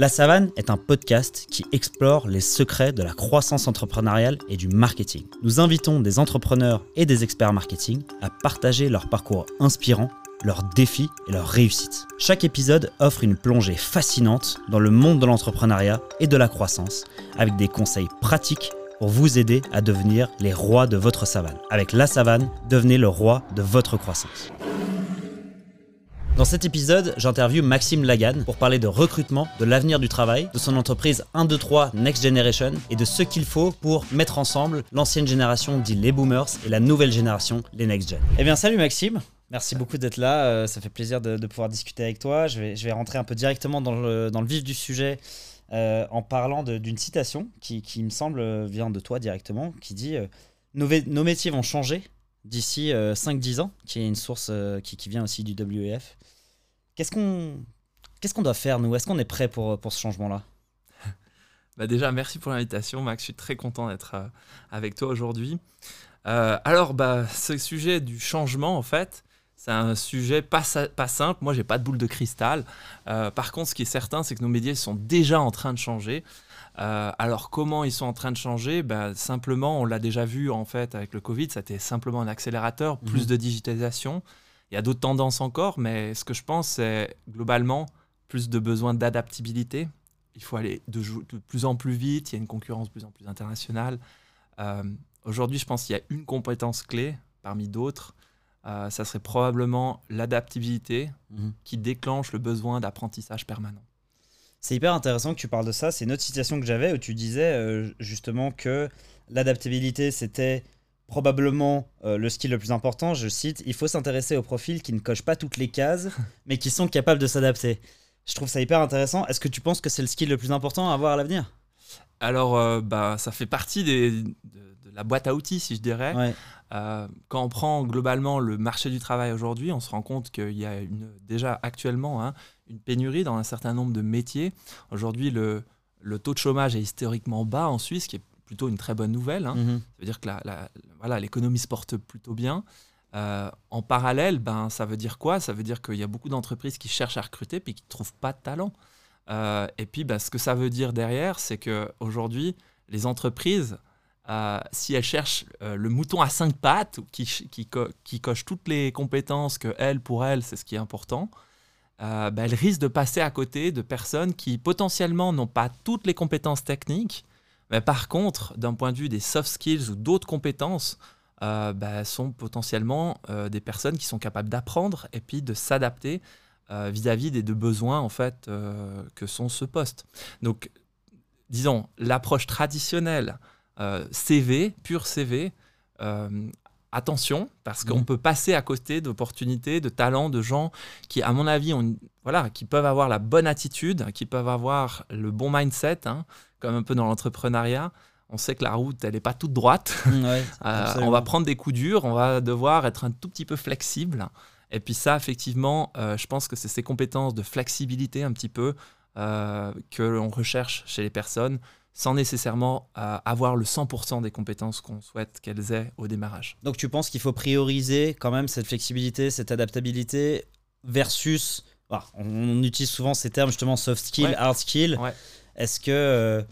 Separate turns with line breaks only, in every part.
La Savane est un podcast qui explore les secrets de la croissance entrepreneuriale et du marketing. Nous invitons des entrepreneurs et des experts marketing à partager leur parcours inspirant, leurs défis et leurs réussites. Chaque épisode offre une plongée fascinante dans le monde de l'entrepreneuriat et de la croissance, avec des conseils pratiques pour vous aider à devenir les rois de votre savane. Avec La Savane, devenez le roi de votre croissance. Dans cet épisode, j'interviewe Maxime Lagan pour parler de recrutement, de l'avenir du travail, de son entreprise 123 Next Generation et de ce qu'il faut pour mettre ensemble l'ancienne génération dit les boomers et la nouvelle génération les next gen. Eh bien salut Maxime Merci beaucoup d'être là, euh, ça fait plaisir de, pouvoir discuter avec toi. Je vais, rentrer un peu directement dans le, vif du sujet euh, en parlant d'une citation qui, qui, me semble vient de toi directement, qui dit euh, nos, nos, métiers vont changer d'ici 5-10 ans, qui est une source qui, qui, vient aussi du WEF. Qu'est-ce qu'on qu'est-ce doit faire, nous? Est-ce qu'on est prêt pour, pour ce changement-là?
Bah Déjà, merci pour l'invitation, Max. Je suis très content d'être euh, avec toi aujourd'hui. Euh, alors, bah, ce sujet du changement, en fait, c'est un sujet pas, pas simple. Moi, j'ai pas de boule de cristal. Euh, par contre, ce qui est certain, c'est que nos médias sont déjà en train de changer. Alors, comment ils sont en train de changer? Bah, Simplement, on l'a déjà vu en fait avec le Covid, c'était simplement un accélérateur, plus mhm. de digitalisation. Il y a d'autres tendances encore, mais ce que je pense, c'est globalement plus de besoin d'adaptabilité. Il faut aller de, plus en plus vite, il y a une concurrence de plus en plus internationale. Euh, aujourd'hui, je pense qu'il y a une compétence clé parmi d'autres. Euh, ça serait probablement l'adaptabilité mhm. qui déclenche le besoin d'apprentissage permanent.
C'est hyper intéressant que tu parles de ça. C'est une autre citation que j'avais où tu disais euh, justement que l'adaptabilité, c'était probablement euh, le skill le plus important, je cite, il faut s'intéresser aux profils qui ne cochent pas toutes les cases, mais qui sont capables de s'adapter. Je trouve ça hyper intéressant. Est-ce que tu penses que c'est le skill le plus important à avoir à l'avenir?
Alors, euh, bah, ça fait partie des, de, la boîte à outils, si je dirais. Euh, quand on prend globalement le marché du travail aujourd'hui, on se rend compte qu'il y a une, déjà actuellement hein, une pénurie dans un certain nombre de métiers. Aujourd'hui, le, le taux de chômage est historiquement bas en Suisse, qui est plutôt une très bonne nouvelle. Hein. Mhm. Ça veut dire que voilà, l'économie se porte plutôt bien. Euh, en parallèle, ben, ça veut dire quoi? Ça veut dire qu'il y a beaucoup d'entreprises qui cherchent à recruter puis qui ne trouvent pas de talent. Euh, et puis, ben, ce que ça veut dire derrière, c'est qu'aujourd'hui, les entreprises, euh, si elles cherchent le mouton à cinq pattes, qui, coche toutes les compétences que elles, pour elles, c'est ce qui est important, ben, elles risquent de passer à côté de personnes qui potentiellement n'ont pas toutes les compétences techniques, mais par contre, d'un point de vue des soft skills ou d'autres compétences, euh, bah, sont potentiellement euh, des personnes qui sont capables d'apprendre et puis de s'adapter euh, vis-à-vis des deux besoins en fait que sont ce poste. Donc, disons, l'approche traditionnelle CV, pur CV, attention, parce qu'on mmh. peut passer à côté d'opportunités, de talents, de gens qui, à mon avis, ont, voilà, qui peuvent avoir la bonne attitude, qui peuvent avoir le bon mindset, hein, comme un peu dans l'entrepreneuriat. On sait que la route, elle n'est pas toute droite. Euh, on va prendre des coups durs, on va devoir être un tout petit peu flexible. Et puis ça, effectivement, euh, je pense que c'est ces compétences de flexibilité un petit peu euh, que l'on recherche chez les personnes sans nécessairement avoir le 100% des compétences qu'on souhaite qu'elles aient au démarrage.
Donc tu penses qu'il faut prioriser quand même cette flexibilité, cette adaptabilité versus... on utilise souvent ces termes justement soft skill, hard skill. Est-ce que euh,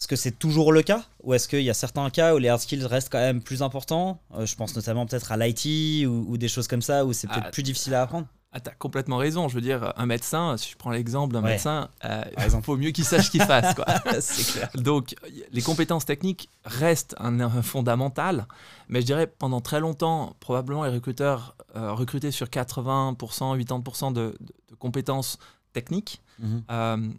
est-ce que c'est toujours le cas Ou est-ce qu'il y a certains cas où les hard skills restent quand même plus importants? Euh, Je pense notamment peut-être à l'IT ou, des choses comme ça où c'est peut-être ah, plus difficile à apprendre.
Ah, t'as complètement raison. Je veux dire, un médecin, si je prends l'exemple d'un médecin, euh, il faut mieux qu'il sache ce qu'il fasse. Quoi. clair. Donc, les compétences techniques restent un, fondamental. Mais je dirais, pendant très longtemps, probablement les recruteurs recrutaient sur 80%, 80% de, de, compétences techniques. Mhm.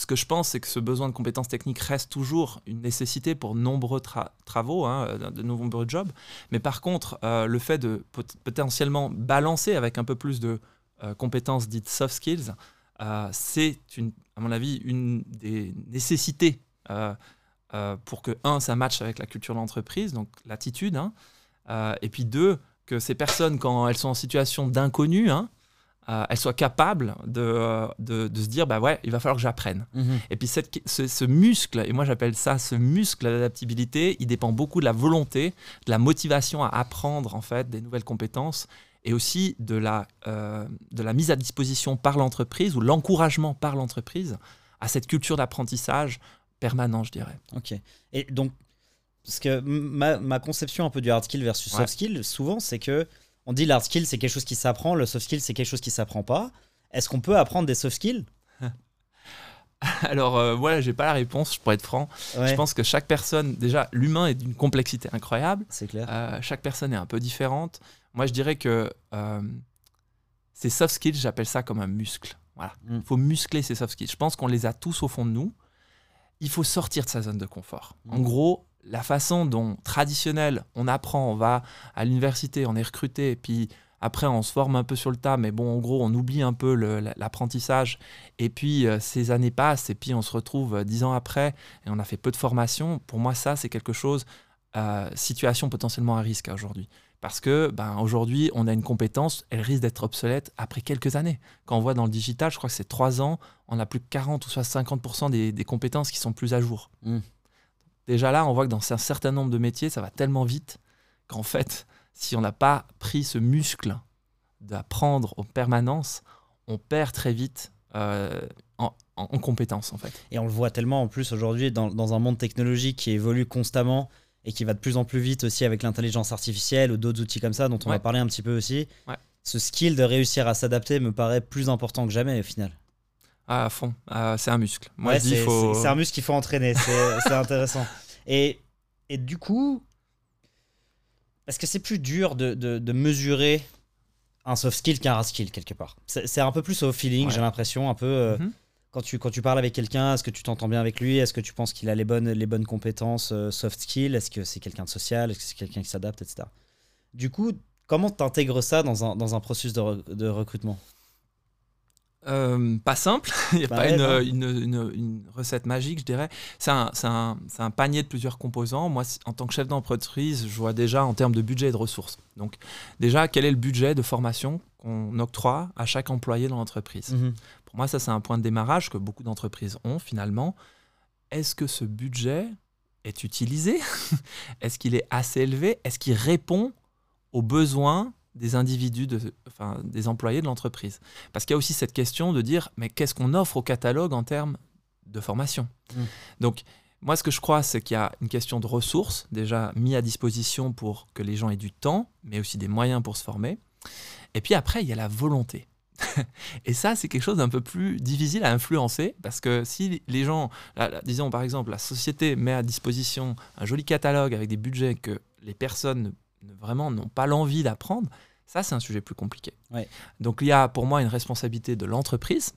Ce que je pense, c'est que ce besoin de compétences techniques reste toujours une nécessité pour nombreux travaux, hein, euh, de nombreux jobs. Mais par contre, euh, le fait de potentiellement balancer avec un peu plus de euh, compétences dites soft skills, c'est, à mon avis, une des nécessités pour que, un, ça matche avec la culture de l'entreprise, donc l'attitude, hein, et puis deux, que ces personnes, quand elles sont en situation d'inconnu, hein, euh, elle soit capable de, de, se dire bah ouais il va falloir que j'apprenne mhm. et puis cette, ce, muscle et moi j'appelle ça ce muscle d'adaptabilité il dépend beaucoup de la volonté de la motivation à apprendre en fait des nouvelles compétences et aussi de la, euh, de la mise à disposition par l'entreprise ou l'encouragement par l'entreprise à cette culture d'apprentissage permanent, je dirais.
Ok. Et donc, parce que ma, conception un peu du hard skill versus soft skill, souvent, c'est que on dit le hard skill, c'est quelque chose qui s'apprend, le soft skill, c'est quelque chose qui s'apprend pas. Est-ce qu'on peut apprendre des soft skills?
Alors, euh, voilà, j'ai pas la réponse, je pourrais être franc. Je pense que chaque personne, déjà, l'humain est d'une complexité incroyable.
C'est clair.
Euh, chaque personne est un peu différente. Moi, je dirais que euh, ces soft skills, j'appelle ça comme un muscle. Voilà. Il mm. faut muscler ces soft skills. Je pense qu'on les a tous au fond de nous. Il faut sortir de sa zone de confort. En mm. gros, la façon dont traditionnelle on apprend, on va à l'université, on est recruté, puis après on se forme un peu sur le tas, mais bon, en gros, on oublie un peu l'apprentissage. Et puis euh, ces années passent, et puis on se retrouve euh, dix ans après, et on a fait peu de formation. Pour moi, ça, c'est quelque chose, euh, situation potentiellement à risque aujourd'hui. Parce que ben, aujourd'hui, on a une compétence, elle risque d'être obsolète après quelques années. Quand on voit dans le digital, je crois que c'est trois ans, on a plus de 40 ou 50% des, des compétences qui sont plus à jour. Mmh. Déjà là, on voit que dans un certain nombre de métiers, ça va tellement vite qu'en fait, si on n'a pas pris ce muscle d'apprendre en permanence, on perd très vite euh, en, compétences en fait.
Et on le voit tellement en plus aujourd'hui dans, un monde technologique qui évolue constamment et qui va de plus en plus vite aussi avec l'intelligence artificielle ou d'autres outils comme ça dont on va parler un petit peu aussi. Ce skill de réussir à s'adapter me paraît plus important que jamais au final.
Ah, à fond, ah, c'est un muscle.
Moi, c'est un muscle qu'il faut entraîner, c'est intéressant. Et, et du coup, est-ce que c'est plus dur de, de, mesurer un soft skill qu'un hard skill quelque part C'est un peu plus au feeling, j'ai l'impression, un peu. Euh, mhm. quand, tu, quand tu parles avec quelqu'un, est-ce que tu t'entends bien avec lui? Est-ce que tu penses qu'il a les bonnes, les bonnes compétences euh, soft skills Est-ce que c'est quelqu'un de social? Est-ce que c'est quelqu'un qui s'adapte, etc. Du coup, comment tu intègres ça dans un, dans un processus de, de recrutement?
Euh, pas simple, il n'y a pas une, recette magique, je dirais. C'est un, un, panier de plusieurs composants. Moi, en tant que chef d'entreprise, je vois déjà en termes de budget et de ressources. Donc, déjà, quel est le budget de formation qu'on octroie à chaque employé dans l'entreprise? Mhm. Pour moi, ça, c'est un point de démarrage que beaucoup d'entreprises ont finalement. Est-ce que ce budget est utilisé? Est-ce qu'il est assez élevé? Est-ce qu'il répond aux besoins des individus, de, enfin, des employés de l'entreprise. Parce qu'il y a aussi cette question de dire, mais qu'est-ce qu'on offre au catalogue en termes de formation mmh. Donc, moi, ce que je crois, c'est qu'il y a une question de ressources déjà mis à disposition pour que les gens aient du temps, mais aussi des moyens pour se former. Et puis après, il y a la volonté. et ça, c'est quelque chose d'un peu plus difficile à influencer parce que si les gens, disons par exemple, la société met à disposition un joli catalogue avec des budgets que les personnes vraiment n'ont pas l'envie d'apprendre, ça c'est un sujet plus compliqué. Donc il y a pour moi une responsabilité de l'entreprise,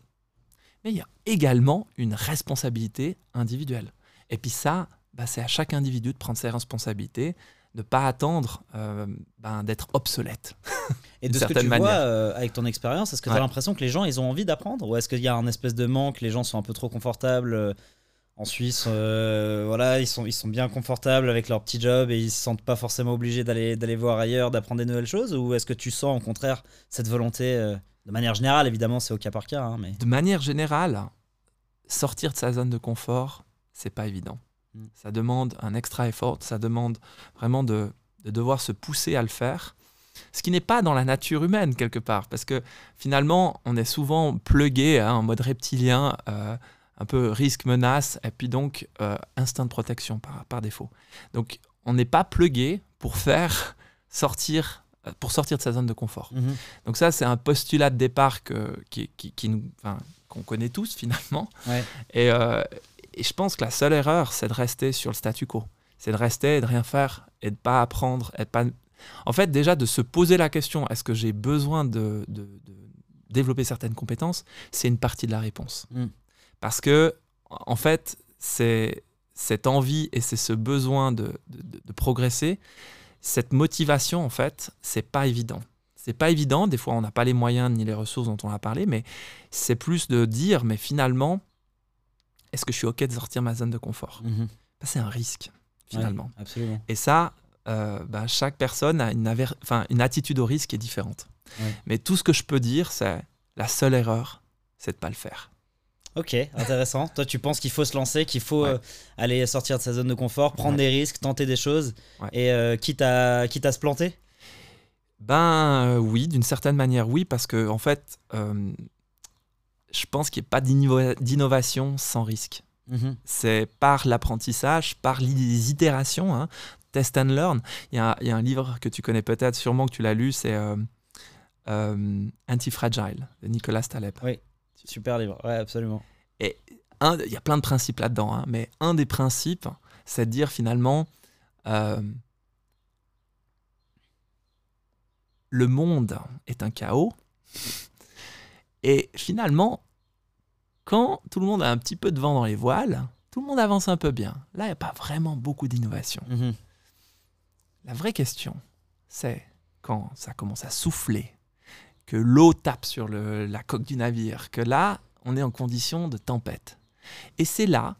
mais il y a également une responsabilité individuelle. Et puis ça, bah, c'est à chaque individu de prendre ses responsabilités, de ne pas attendre euh, ben, d'être obsolète.
Et de ce que tu vois euh, avec ton expérience, est-ce que tu as l'impression que les gens ils ont envie d'apprendre Ou est-ce qu'il y a un espèce de manque, les gens sont un peu trop confortables euh, en Suisse, euh, voilà, ils sont, ils sont bien confortables avec leur petit job et ils se sentent pas forcément obligés d'aller, d'aller voir ailleurs, d'apprendre des nouvelles choses Ou est-ce que tu sens au contraire cette volonté, euh, de manière générale, évidemment, c'est au cas par cas hein, mais...
De manière générale, sortir de sa zone de confort, c'est pas évident. Hmm. Ça demande un extra effort, ça demande vraiment de, de devoir se pousser à le faire ce qui n'est pas dans la nature humaine quelque part, parce que finalement, on est souvent plugué hein, en mode reptilien euh, un peu risque, menace, et puis donc euh, instinct de protection par, par défaut. Donc on n'est pas plugué pour faire sortir, euh, pour sortir de sa zone de confort. Mhm. Donc ça, c'est un postulat de départ que, qui, qui, nous, qu'on connaît tous finalement. Et, euh, et, je pense que la seule erreur, c'est de rester sur le statu quo. C'est de rester et de rien faire et de pas apprendre. Et pas... En fait, déjà de se poser la question, est-ce que j'ai besoin de, de, développer certaines compétences? C'est une partie de la réponse. Mm. Parce que, en fait, c'est cette envie et c'est ce besoin de, progresser, cette motivation, en fait, c'est pas évident. C'est pas évident, des fois on n'a pas les moyens ni les ressources dont on a parlé, mais c'est plus de dire, mais finalement, est-ce que je suis OK de sortir ma zone de confort? Mhm. bah, C'est un risque, finalement.
absolument.
Et ça, euh, bah, chaque personne a une, enfin, une attitude au risque qui est différente. Mais tout ce que je peux dire, c'est la seule erreur, c'est de pas le faire.
Ok, intéressant. Toi, tu penses qu'il faut se lancer, qu'il faut euh, aller sortir de sa zone de confort, prendre des risques, tenter des choses, et euh, quitte, à, quitte à se planter?
Ben euh, oui, d'une certaine manière, oui, parce que en fait, je pense qu'il n'y a pas d'innovation sans risque. Mhm. C'est par l'apprentissage, par les itérations, hein, test and learn. Il y, a, un livre que tu connais peut-être, sûrement que tu l'as lu, c'est euh, euh, Antifragile de Nicolas Taleb.
Oui, super livre, ouais, absolument.
Et il y a plein de principes là-dedans, hein, mais un des principes, c'est de dire finalement, euh, le monde est un chaos. Et finalement, quand tout le monde a un petit peu de vent dans les voiles, tout le monde avance un peu bien. Là, il n'y a pas vraiment beaucoup d'innovation. Mhm. La vraie question, c'est quand ça commence à souffler, que l'eau tape sur la coque du navire, que là, on est en condition de tempête. Et c'est là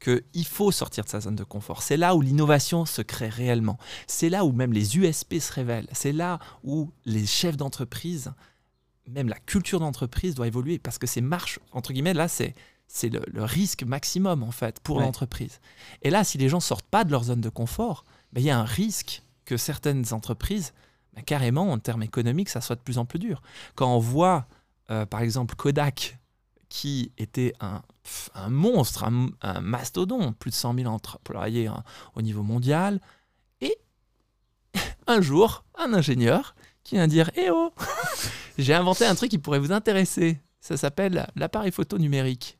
qu'il faut sortir de sa zone de confort. C'est là où l'innovation se crée réellement. C'est là où même les USP se révèlent. C'est là où les chefs d'entreprise, même la culture d'entreprise doit évoluer parce que ces marches, entre guillemets, là, c'est c'est le, risque maximum en fait pour l'entreprise. Et là, si les gens sortent pas de leur zone de confort, ben, il y a un risque que certaines entreprises, ben, carrément en termes économiques, ça soit de plus en plus dur. Quand on voit, euh, par exemple, Kodak qui était un, un monstre, un, mastodon, plus de 100 000 employés hein, au niveau mondial. Et un jour, un ingénieur qui vient dire Eh oh J'ai inventé un truc qui pourrait vous intéresser. Ça s'appelle l'appareil photo numérique.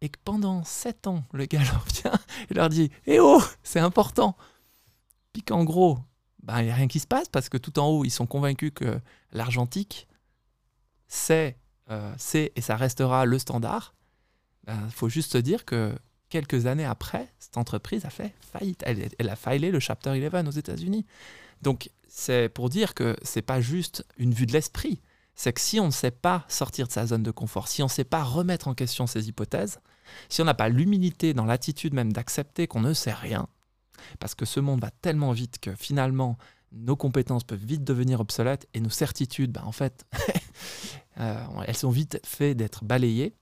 Et que pendant 7 ans, le gars leur vient et leur dit Eh oh C'est important Puis qu'en gros, ben, il n'y a rien qui se passe parce que tout en haut, ils sont convaincus que l'argentique, c'est euh, et ça restera le standard, il ben, faut juste se dire que quelques années après, cette entreprise a fait faillite. Elle, a faillé le Chapter 11 aux États-Unis. Donc, c'est pour dire que c'est pas juste une vue de l'esprit. C'est que si on ne sait pas sortir de sa zone de confort, si on ne sait pas remettre en question ses hypothèses, si on n'a pas l'humilité dans l'attitude même d'accepter qu'on ne sait rien, parce que ce monde va tellement vite que finalement, nos compétences peuvent vite devenir obsolètes et nos certitudes, ben, en fait, euh, elles sont vite faites d'être balayées.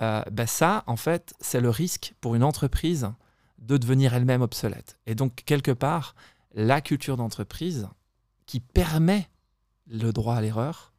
Euh, ben, ça, en fait, c'est le risque pour une entreprise de devenir elle-même obsolète. Et donc, quelque part, la culture d'entreprise qui permet le droit à l'erreur,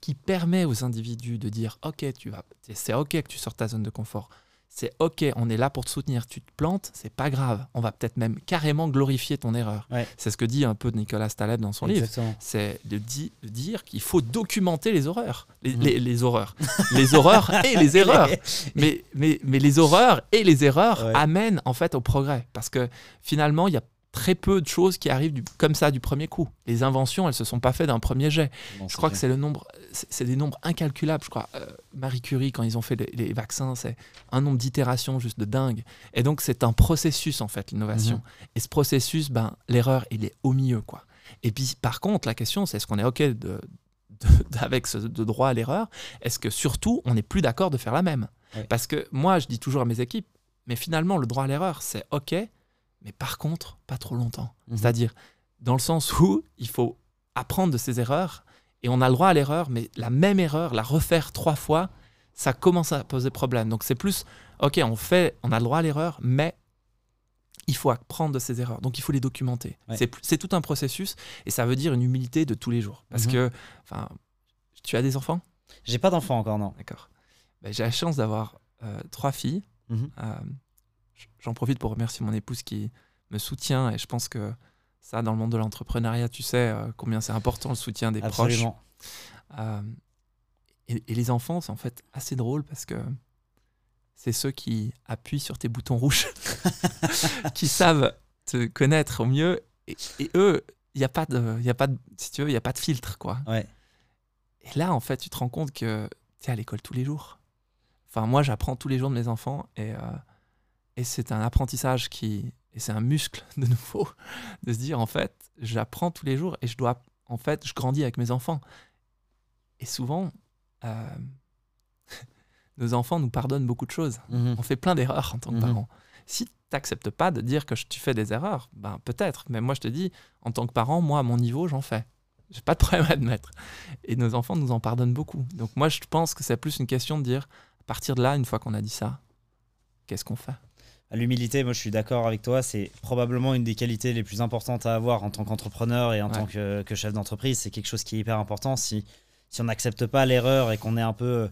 qui permet aux individus de dire, OK, tu vas, c'est OK que tu sortes ta zone de confort c'est ok, on est là pour te soutenir. Tu te plantes, c'est pas grave. On va peut-être même carrément glorifier ton erreur. C'est ce que dit un peu Nicolas Taleb dans son livre. C'est de, dire qu'il faut documenter les horreurs. Les, mhm. horreurs. les horreurs et les erreurs. mais, mais, mais les horreurs et les erreurs amènent en fait au progrès. Parce que finalement, il y a très peu de choses qui arrivent comme ça du premier coup. Les inventions, elles se sont pas faites d'un premier jet. je crois que c'est le nombre, c'est des nombres incalculables. Je crois euh, Marie Curie quand ils ont fait les, vaccins, c'est un nombre d'itérations juste de dingue. Et donc c'est un processus en fait l'innovation. Mhm. Et ce processus, ben l'erreur, il est au milieu quoi. Et puis par contre, la question c'est est-ce qu'on est ok de, avec ce de droit à l'erreur? Est-ce que surtout on n'est plus d'accord de faire la même? Parce que moi je dis toujours à mes équipes, mais finalement le droit à l'erreur c'est ok mais par contre, pas trop longtemps. Mhm. C'est-à-dire, dans le sens où il faut apprendre de ses erreurs, et on a le droit à l'erreur, mais la même erreur, la refaire trois fois, ça commence à poser problème. Donc c'est plus, ok, on fait, on a le droit à l'erreur, mais il faut apprendre de ses erreurs. Donc il faut les documenter. C'est tout un processus, et ça veut dire une humilité de tous les jours. Parce mhm. que, enfin, tu as des enfants?
J'ai pas d'enfants encore, non.
D'accord. Ben, j'ai la chance d'avoir euh, trois filles. Mhm. Euh, j'en profite pour remercier mon épouse qui me soutient et je pense que ça, dans le monde de l'entrepreneuriat, tu sais euh, combien c'est important le soutien des proches. Euh, et, les enfants, c'est en fait assez drôle parce que c'est ceux qui appuient sur tes boutons rouges, qui savent te connaître au mieux. Et, eux, il n'y a pas de, y a pas de, si tu veux, il a pas de filtre, quoi.
Ouais.
Et là, en fait, tu te rends compte que tu es à l'école tous les jours. Enfin, moi, j'apprends tous les jours de mes enfants et euh, et c'est un apprentissage qui, et c'est un muscle de nouveau, de se dire en fait, j'apprends tous les jours et je dois, en fait, je grandis avec mes enfants. Et souvent, euh, nos enfants nous pardonnent beaucoup de choses. Mhm. On fait plein d'erreurs en tant que mhm. parents. Si tu n'acceptes pas de dire que tu fais des erreurs, ben peut-être. Mais moi, je te dis, en tant que parent, moi, à mon niveau, j'en fais. J'ai pas de problème à admettre. Et nos enfants nous en pardonnent beaucoup. Donc moi, je pense que c'est plus une question de dire, à partir de là, une fois qu'on a dit ça, qu'est-ce qu'on fait?
L'humilité, moi je suis d'accord avec toi, c'est probablement une des qualités les plus importantes à avoir en tant qu'entrepreneur et en tant que, chef d'entreprise. C'est quelque chose qui est hyper important. Si, si on n'accepte pas l'erreur et qu'on est un peu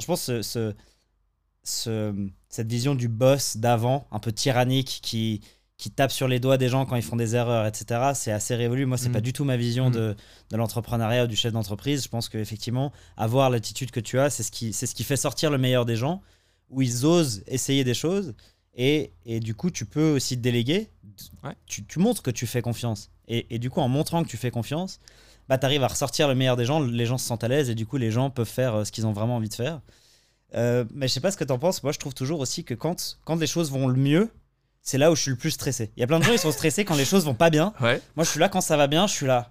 Je pense que ce, ce, cette vision du boss d'avant, un peu tyrannique, qui, qui tape sur les doigts des gens quand ils font des erreurs, etc., c'est assez révolu. Moi, c'est pas mm. du tout ma vision mm. de, de l'entrepreneuriat ou du chef d'entreprise. Je pense qu'effectivement, avoir l'attitude que tu as, c'est ce, qui, ce qui fait sortir le meilleur des gens, où ils osent essayer des choses. Et, et du coup, tu peux aussi déléguer. Tu, tu, montres que tu fais confiance. Et, et, du coup, en montrant que tu fais confiance, bah, tu arrives à ressortir le meilleur des gens. Les gens se sentent à l'aise et du coup, les gens peuvent faire euh, ce qu'ils ont vraiment envie de faire. Euh, mais je sais pas ce que tu en penses. Moi, je trouve toujours aussi que quand, quand les choses vont le mieux, c'est là où je suis le plus stressé. Il y a plein de gens qui sont stressés quand les choses vont pas bien. Moi, je suis là quand ça va bien, je suis là.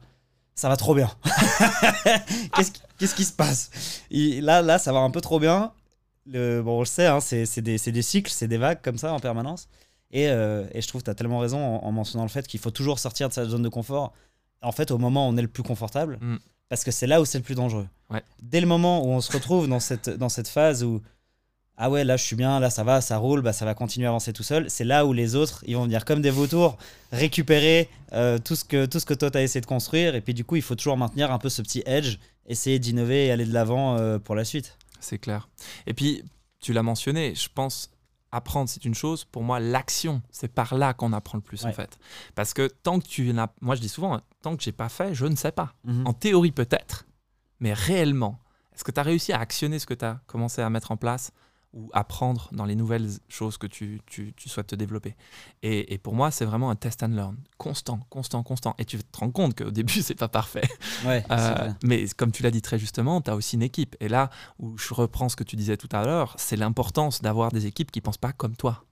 Ça va trop bien. Qu'est-ce qui, se passe? Là, là, ça va un peu trop bien. Le, bon, on le sait, hein, c'est des, des, cycles, c'est des vagues comme ça en permanence. Et, euh, et je trouve que tu as tellement raison en, mentionnant le fait qu'il faut toujours sortir de sa zone de confort. En fait, au moment où on est le plus confortable, mm. parce que c'est là où c'est le plus dangereux. Dès le moment où on se retrouve dans cette, dans cette phase où ah ouais, là je suis bien, là ça va, ça roule, bah, ça va continuer à avancer tout seul. C'est là où les autres, ils vont venir comme des vautours récupérer euh, tout, ce que, tout ce que toi tu as essayé de construire. Et puis du coup, il faut toujours maintenir un peu ce petit edge, essayer d'innover et aller de l'avant euh, pour la suite.
C'est clair. Et puis, tu l'as mentionné, je pense apprendre c'est une chose, pour moi l'action, c'est par là qu'on apprend le plus en fait. Parce que tant que tu n'as, moi je dis souvent, tant que j'ai pas fait, je ne sais pas. Mhm. En théorie peut-être, mais réellement, est-ce que tu as réussi à actionner ce que tu as commencé à mettre en place ou apprendre dans les nouvelles choses que tu, tu, souhaites te développer. Et, et pour moi, c'est vraiment un test and learn, constant, constant, constant. Et tu te rends compte qu'au début, c'est pas parfait. Euh, mais comme tu l'as dit très justement, tu as aussi une équipe. Et là où je reprends ce que tu disais tout à l'heure, c'est l'importance d'avoir des équipes qui pensent pas comme toi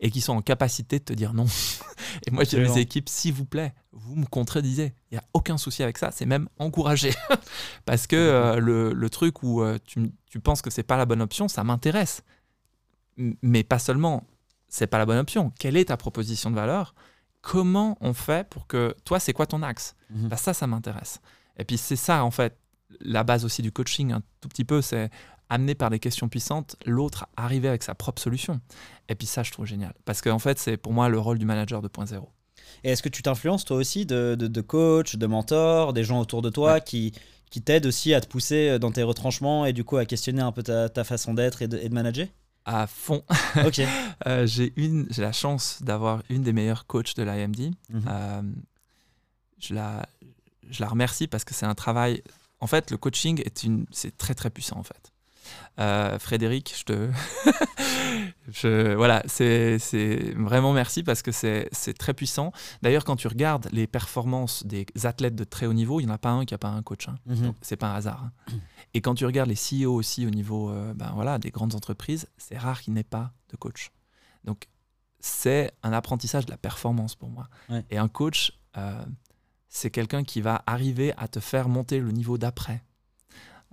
et qui sont en capacité de te dire non. et moi, j'ai mes équipes, s'il vous plaît, vous me contredisez. Il n'y a aucun souci avec ça, c'est même encouragé. Parce que euh, le, le, truc où euh, tu, tu, penses que c'est pas la bonne option, ça m'intéresse. Mais pas seulement, c'est pas la bonne option. Quelle est ta proposition de valeur? Comment on fait pour que. Toi, c'est quoi ton axe? Mhm. bah, Ça, ça m'intéresse. Et puis, c'est ça, en fait, la base aussi du coaching, un tout petit peu, c'est amené par des questions puissantes, l'autre arriver avec sa propre solution. Et puis ça, je trouve génial. Parce qu'en fait, c'est pour moi le rôle du manager 2.0.
Et est-ce que tu t'influences toi aussi de, de, coach, de mentor, des gens autour de toi qui, qui t'aident aussi à te pousser dans tes retranchements et du coup à questionner un peu ta, ta façon d'être et, de, manager?
À fond. Ok. Euh, j'ai une, j'ai la chance d'avoir une des meilleures coachs de l'IMD. Mhm. Euh, je la, je la remercie parce que c'est un travail. En fait, le coaching est une, c'est très très puissant en fait. Euh, Frédéric, je te. je, voilà, c'est vraiment merci parce que c'est très puissant. D'ailleurs, quand tu regardes les performances des athlètes de très haut niveau, il n'y en a pas un qui n'a pas un coach. Hein. Mhm. C'est pas un hasard. Hein. Et quand tu regardes les CEO aussi au niveau euh, ben voilà, des grandes entreprises, c'est rare qu'il n'ait pas de coach. Donc, c'est un apprentissage de la performance pour moi. Et un coach, euh, c'est quelqu'un qui va arriver à te faire monter le niveau d'après.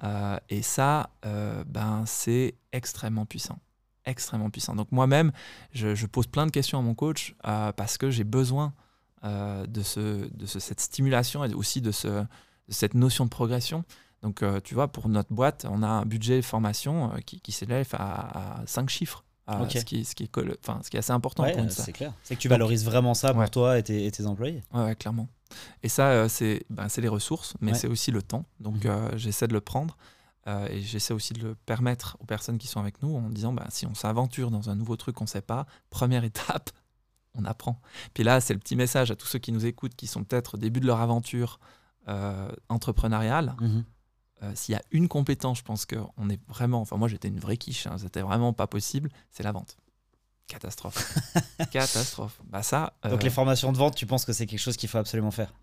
Euh, et ça, euh, ben, c'est extrêmement puissant. Extrêmement puissant. Donc moi-même, je, pose plein de questions à mon coach euh, parce que j'ai besoin de, ce, de cette stimulation et aussi de, ce, de cette notion de progression. Donc tu vois, pour notre boîte, on a un budget formation qui, qui s'élève à, à 5 chiffres. ce, qui, ce, qui est, enfin, ce qui est assez important pour une
C'est clair. C'est que tu valorises vraiment ça pour toi et tes, et tes employés.
Ouais, clairement. Et ça, euh, c'est ben, les ressources, mais c'est aussi le temps. Donc, mhm. euh, j'essaie de le prendre. Euh, et j'essaie aussi de le permettre aux personnes qui sont avec nous en disant ben, si on s'aventure dans un nouveau truc qu'on ne sait pas, première étape, on apprend. Puis là, c'est le petit message à tous ceux qui nous écoutent, qui sont peut-être au début de leur aventure entrepreneuriale. Mhm. S'il y a une compétence, je pense qu'on est vraiment. Enfin, moi, j'étais une vraie quiche, hein, c'était vraiment pas possible, c'est la vente. Catastrophe. Catastrophe. Bah ça.
Donc les euh, formations de vente, tu penses que c'est quelque chose qu'il faut absolument faire?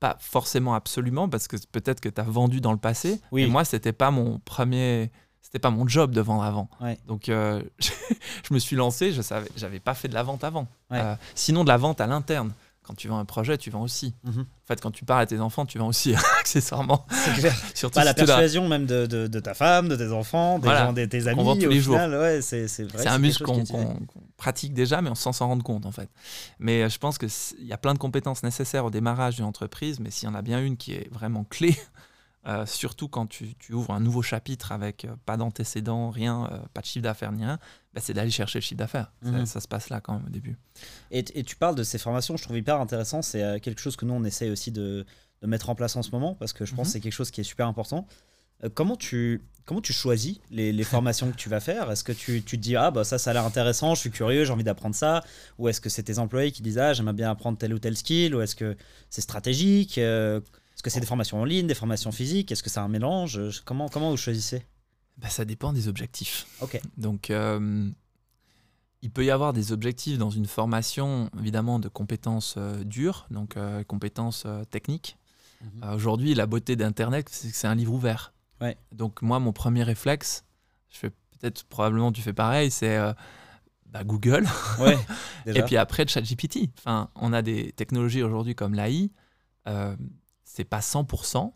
Pas forcément absolument, parce que peut-être que tu as vendu dans le passé. Oui. moi, c'était pas mon premier. C'était pas mon job de vendre avant. Donc euh, je me suis lancé, je savais, j'avais pas fait de la vente avant. Euh, sinon de la vente à l'interne quand tu vends un projet, tu vends aussi. Mhm. En fait, quand tu parles à tes enfants, tu vends aussi, accessoirement.
C'est clair. Surtout bah, la persuasion même de, de, ta femme, de tes enfants, des gens, de tes amis. On vend tous les jours. Ouais, c'est,
un muscle qu'on, pratique déjà, mais on sans s'en rendre compte, en fait. Mais euh, je pense qu'il y a plein de compétences nécessaires au démarrage d'une entreprise, mais s'il y en a bien une qui est vraiment clé, euh, surtout quand tu, ouvres un nouveau chapitre avec euh, pas d'antécédents, rien, euh, pas de chiffre d'affaires ni rien, bah, c'est d'aller chercher le chiffre d'affaires. Mhm. Ça, se passe là quand même au début.
Et, tu parles de ces formations, je trouve hyper intéressant. C'est quelque chose que nous, on essaye aussi de, mettre en place en ce moment parce que je pense mhm. que c'est quelque chose qui est super important. comment tu comment tu choisis les, formations que tu vas faire? Est-ce que tu, tu, te dis, ah, bah ça, ça a l'air intéressant, je suis curieux, j'ai envie d'apprendre ça? Ou est-ce que c'est tes employés qui disent, ah, j'aimerais bien apprendre tel ou tel skill? Ou est-ce que c'est stratégique? Que c'est des formations en ligne, des formations physiques Est-ce que c'est un mélange comment, comment vous choisissez?
Bah, Ça dépend des objectifs.
Ok.
Donc, euh, il peut y avoir des objectifs dans une formation, évidemment, de compétences euh, dures, donc compétences techniques. Mhm. Aujourd'hui, la beauté d'Internet, c'est que c'est un livre ouvert. Donc moi, mon premier réflexe, je fais peut-être probablement tu fais pareil, c'est euh, bah, Google. et puis après ChatGPT. Enfin, on a des technologies aujourd'hui comme l'AI. Euh, c'est pas 100%,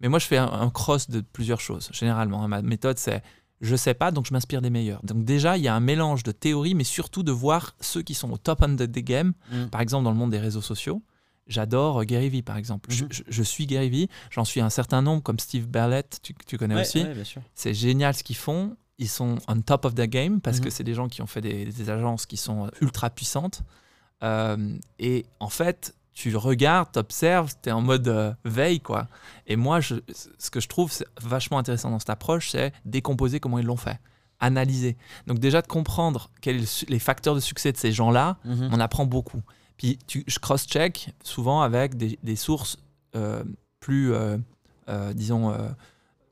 mais moi je fais un, cross de plusieurs choses. Généralement, ma méthode c'est je sais pas, donc je m'inspire des meilleurs. Donc déjà, il y a un mélange de théorie, mais surtout de voir ceux qui sont au top end the game, mm. par exemple dans le monde des réseaux sociaux. J'adore Gary Vee, par exemple. je, mhm. suis Gary Vee. J'en suis un certain nombre, comme Steve Barlett, tu, connais aussi. c'est génial ce qu'ils font. Ils sont on top of the game parce que mhm. c'est des gens qui ont fait des, agences qui sont ultra puissantes. Euh, et en fait, tu regardes, tu observes, tu es en mode euh, veille. quoi. Et moi, je, ce que je trouve vachement intéressant dans cette approche, c'est décomposer comment ils l'ont fait analyser. Donc déjà de comprendre quels sont les facteurs de succès de ces gens-là, mhm. on apprend beaucoup. Puis tu, je cross-check souvent avec des, sources euh, plus, euh, disons,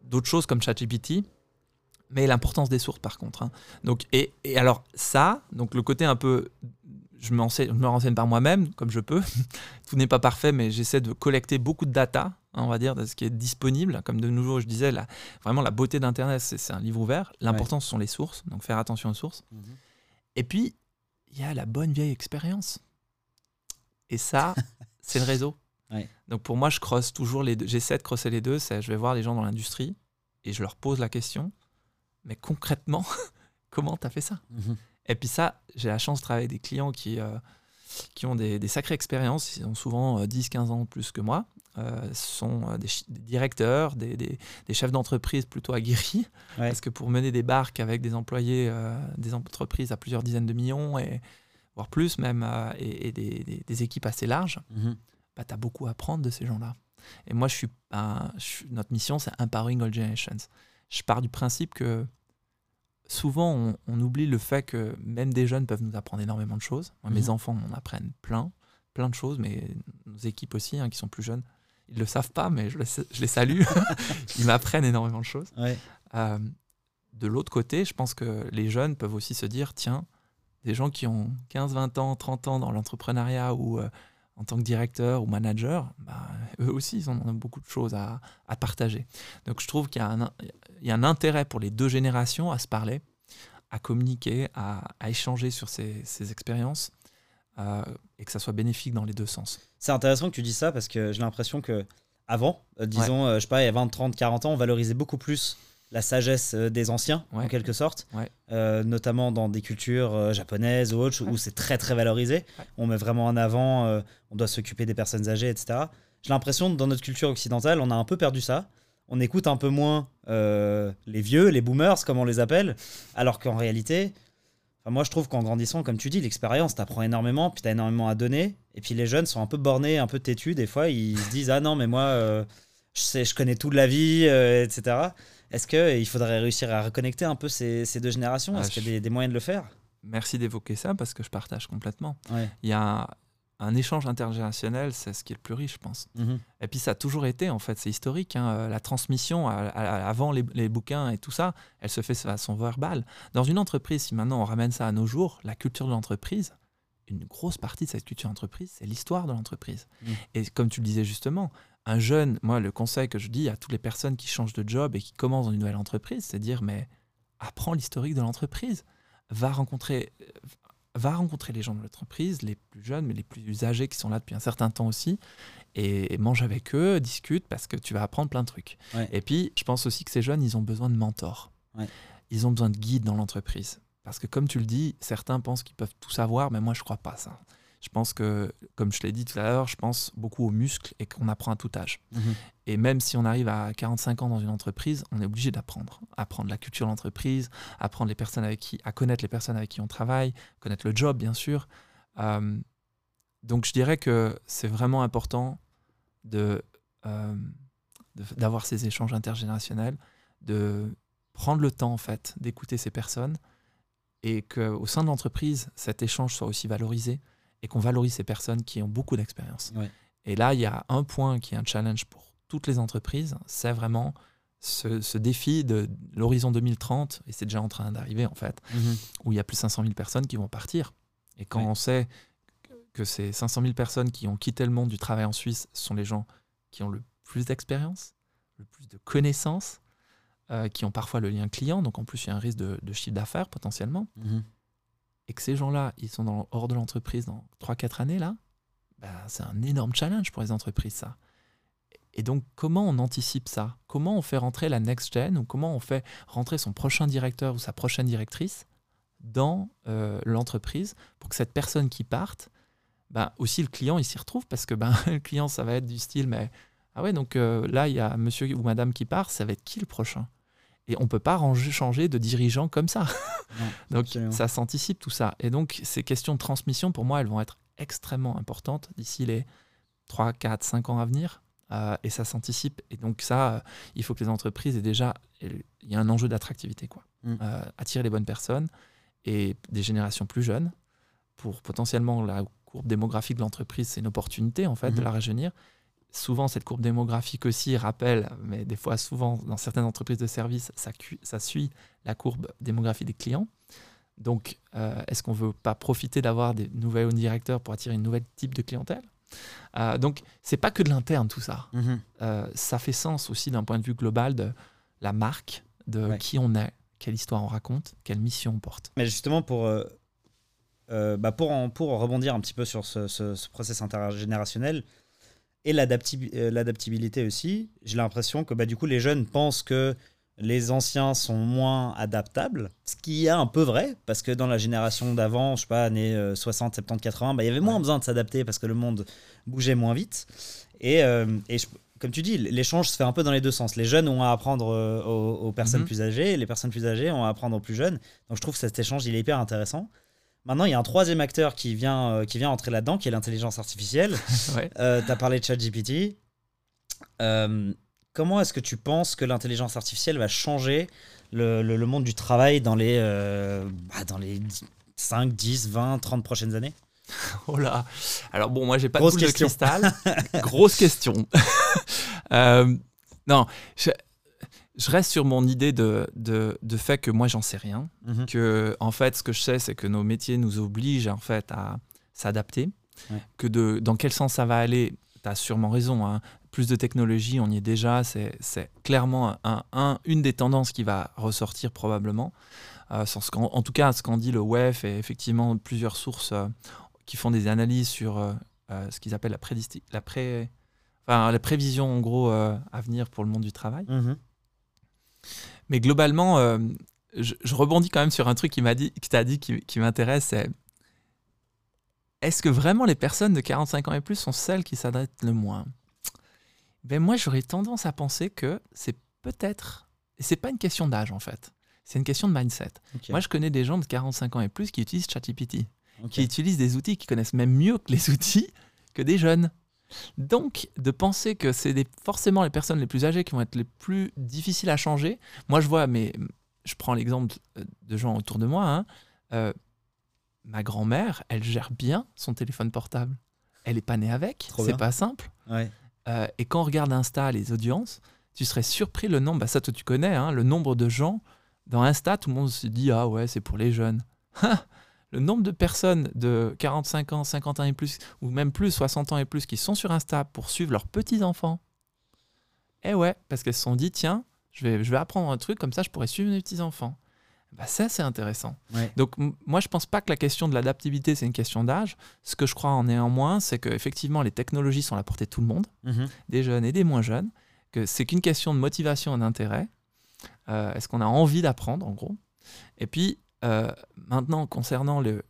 d'autres choses comme ChatGPT. Mais l'importance des sources, par contre. Hein. Donc, et, alors, ça, donc le côté un peu. Je me, renseigne, je me renseigne par moi-même, comme je peux. Tout n'est pas parfait, mais j'essaie de collecter beaucoup de data, hein, on va dire, de ce qui est disponible. Comme de nouveau, je disais, la, vraiment, la beauté d'Internet, c'est un livre ouvert. L'important, ce sont les sources. Donc, faire attention aux sources. Mhm. Et puis, il y a la bonne vieille expérience. Et ça, c'est le réseau. Donc pour moi, je crosse toujours les deux. J'essaie de crosser les deux. Je vais voir les gens dans l'industrie et je leur pose la question. Mais concrètement, comment tu as fait ça? Mhm. Et puis ça, j'ai la chance de travailler avec des clients qui, euh, qui ont des, des, sacrées expériences. Ils ont souvent 10-15 euh, ans plus que moi. Euh, sont des, directeurs, des, des, chefs d'entreprise plutôt aguerris. Parce que pour mener des barques avec des employés, des entreprises à plusieurs dizaines de millions et voire plus même, euh, et, des, équipes assez larges, mhm. bah, tu as beaucoup à apprendre de ces gens-là. Et moi, je suis, notre mission, c'est Empowering All Generations. Je pars du principe que souvent, on, oublie le fait que même des jeunes peuvent nous apprendre énormément de choses. Mes mhm. enfants m'en apprennent plein, plein de choses, mais nos équipes aussi, hein, qui sont plus jeunes, ils ne le savent pas, mais je, les salue. ils m'apprennent énormément de choses. Euh, de l'autre côté, je pense que les jeunes peuvent aussi se dire, tiens, des gens qui ont 15, 20 ans, 30 ans dans l'entrepreneuriat ou euh, en tant que directeur ou manager, bah, eux aussi, ils ont beaucoup de choses à, partager. Donc je trouve qu'il y, a un intérêt pour les deux générations à se parler, à communiquer, à, échanger sur ces, expériences euh, et que ça soit bénéfique dans les deux sens.
C'est intéressant que tu dis ça parce que j'ai l'impression que avant, euh, disons, je sais pas, il y a 20, 30, 40 ans, on valorisait beaucoup plus la sagesse euh, des anciens, en quelque sorte, euh, notamment dans des cultures euh, japonaises ou autres, où c'est très très valorisé. On met vraiment en avant, on doit s'occuper des personnes âgées, etc. J'ai l'impression que dans notre culture occidentale, on a un peu perdu ça. On écoute un peu moins les vieux, les boomers, comme on les appelle, alors qu'en réalité, moi je trouve qu'en grandissant, comme tu dis, l'expérience t'apprend énormément, puis t'as énormément à donner. Et puis les jeunes sont un peu bornés, un peu têtus. Des fois, ils se disent Ah non, mais moi, je, sais, je connais tout de la vie, etc. Est-ce qu'il faudrait réussir à reconnecter un peu ces, deux générations? Ah, Est-ce qu'il y a des, moyens de le faire?
Merci d'évoquer ça parce que je partage complètement. Il y a un, échange intergénérationnel, c'est ce qui est le plus riche, je pense. Mhm. Et puis ça a toujours été, en fait, c'est historique. Hein, euh, la transmission avant les, bouquins et tout ça, elle se fait de façon verbale. Dans une entreprise, si maintenant on ramène ça à nos jours, la culture de l'entreprise, une grosse partie de cette culture d'entreprise, c'est l'histoire de l'entreprise. Mhm. Et comme tu le disais justement, un jeune, moi, le conseil que je dis à toutes les personnes qui changent de job et qui commencent dans une nouvelle entreprise, c'est dire, mais apprends l'historique de l'entreprise. Va rencontrer, va rencontrer les gens de l'entreprise, les plus jeunes, mais les plus âgés qui sont là depuis un certain temps aussi, et, mange avec eux, discute, parce que tu vas apprendre plein de trucs. Et puis, je pense aussi que ces jeunes, ils ont besoin de mentors. Ils ont besoin de guides dans l'entreprise. Parce que comme tu le dis, certains pensent qu'ils peuvent tout savoir, mais moi, je ne crois pas ça. Je pense que, comme je l'ai dit tout à l'heure, je pense beaucoup aux muscles et qu'on apprend à tout âge. Mhm. Et même si on arrive à 45 ans dans une entreprise, on est obligé d'apprendre. Apprendre la culture de l'entreprise, apprendre les personnes avec qui, à connaître les personnes avec qui on travaille, connaître le job, bien sûr. Euh, donc je dirais que c'est vraiment important de, euh, d'avoir ces échanges intergénérationnels, de prendre le temps en fait d'écouter ces personnes et qu'au sein de l'entreprise, cet échange soit aussi valorisé et qu'on valorise ces personnes qui ont beaucoup d'expérience. Et là, il y a un point qui est un challenge pour toutes les entreprises, c'est vraiment ce, défi de l'horizon 2030, et c'est déjà en train d'arriver en fait, mhm. où il y a plus de 500 000 personnes qui vont partir. Et quand on sait que ces 500 000 personnes qui ont quitté le monde du travail en Suisse sont les gens qui ont le plus d'expérience, le plus de connaissances, euh, qui ont parfois le lien client, donc en plus il y a un risque de, chiffre d'affaires potentiellement, mhm. Et que ces gens-là, ils sont hors de l'entreprise dans 3-4 années là, bah, c'est un énorme challenge pour les entreprises ça. Et donc, comment on anticipe ça? Comment on fait rentrer la next gen ou comment on fait rentrer son prochain directeur ou sa prochaine directrice dans euh, l'entreprise pour que cette personne qui parte, ben, aussi le client, il s'y retrouve parce que ben, le client, ça va être du style, mais ah ouais, donc euh, là, il y a monsieur ou madame qui part, ça va être qui le prochain? Et on ne peut pas ranger, changer de dirigeant comme ça. donc, ça s'anticipe tout ça. Et donc, ces questions de transmission, pour moi, elles vont être extrêmement importantes d'ici les 3, 4, 5 ans à venir euh, et ça s'anticipe. Et donc ça, euh, il faut que les entreprises aient déjà, il y a un enjeu d'attractivité, quoi. Mm. Euh, attirer les bonnes personnes et des générations plus jeunes pour potentiellement la courbe démographique de l'entreprise, c'est une opportunité en fait de mm-hmm. la rajeunir. Souvent, cette courbe démographique aussi rappelle, mais des fois, souvent, dans certaines entreprises de services, ça, ça suit la courbe démographique des clients. Donc, est-ce qu'on ne veut pas profiter d'avoir des nouveaux directeurs pour attirer une nouvelle type de clientèle? Euh, donc, c'est pas que de l'interne tout ça. Mhm. Euh, ça fait sens aussi d'un point de vue global de la marque, de qui on est, quelle histoire on raconte, quelle mission on porte.
Mais justement, pour, euh, bah pour, pour rebondir un petit peu sur ce, ce, process intergénérationnel et l'adaptabilité aussi, j'ai l'impression que bah, du coup, les jeunes pensent que les anciens sont moins adaptables, ce qui est un peu vrai, parce que dans la génération d'avant, je sais pas, années 60, 70, 80, il y avait moins besoin de s'adapter parce que le monde bougeait moins vite. Et, euh, comme tu dis, l'échange se fait un peu dans les deux sens. Les jeunes ont à apprendre euh, aux, personnes mhm. plus âgées, et les personnes plus âgées ont à apprendre aux plus jeunes. Donc je trouve que cet échange, il est hyper intéressant. Maintenant, il y a un troisième acteur qui vient, euh, qui vient entrer là-dedans, qui est l'intelligence artificielle. tu as parlé de ChatGPT. Comment est-ce que tu penses que l'intelligence artificielle va changer le, monde du travail dans les, euh, bah, dans les 5, 10, 20, 30 prochaines années?
Oh là Alors bon, moi j'ai pas de boule de cristal. Grosse question. Euh, non, je, reste sur mon idée de, de, de fait que moi j'en sais rien. Mhm. Que en fait, ce que je sais, c'est que nos métiers nous obligent en fait à s'adapter. Que de, dans quel sens ça va aller, tu as sûrement raison. Hein plus de technologie, on y est déjà. C'est clairement un, une des tendances qui va ressortir probablement. Euh, en, en, tout cas, ce qu'en dit le WEF et effectivement plusieurs sources euh, qui font des analyses sur euh, ce qu'ils appellent la, la, pré enfin, la prévision en gros à venir pour le monde du travail. Mm-hmm. Mais globalement, je, rebondis quand même sur un truc qui m'a dit, qui t'a dit, qui, qui m'intéresse, c'est est-ce que vraiment les personnes de 45 ans et plus sont celles qui s'adaptent le moins? Ben moi j'aurais tendance à penser que c'est peut-être, et c'est pas une question d'âge en fait, c'est une question de mindset. Moi je connais des gens de 45 ans et plus qui utilisent ChatGPT, qui utilisent des outils qui connaissent même mieux que les outils que des jeunes. Donc, de penser que c'est forcément les personnes les plus âgées qui vont être les plus difficiles à changer. Moi, je vois, mais je prends l'exemple de gens autour de moi. Hein, euh, ma grand-mère, elle gère bien son téléphone portable. Elle n'est pas née avec. C'est pas simple. Ouais. Euh, et quand on regarde Insta, les audiences, tu serais surpris le nombre, bah ça toi tu connais, hein, le nombre de gens dans Insta, tout le monde se dit ah ouais c'est pour les jeunes. le nombre de personnes de 45 ans, 50 ans et plus, ou même plus, 60 ans et plus, qui sont sur Insta pour suivre leurs petits-enfants. Eh ouais, parce qu'elles se sont dit, tiens, je vais, je vais apprendre un truc, comme ça je pourrais suivre mes petits-enfants. Bah ça, c'est intéressant. Donc, moi, je pense pas que la question de l'adaptabilité, c'est une question d'âge. Ce que je crois en néanmoins, c'est qu'effectivement, les technologies sont à la portée de tout le monde, mhm. des jeunes et des moins jeunes, que c'est qu'une question de motivation et d'intérêt. Euh, est-ce qu'on a envie d'apprendre, en gros? Et puis, euh, maintenant, concernant le,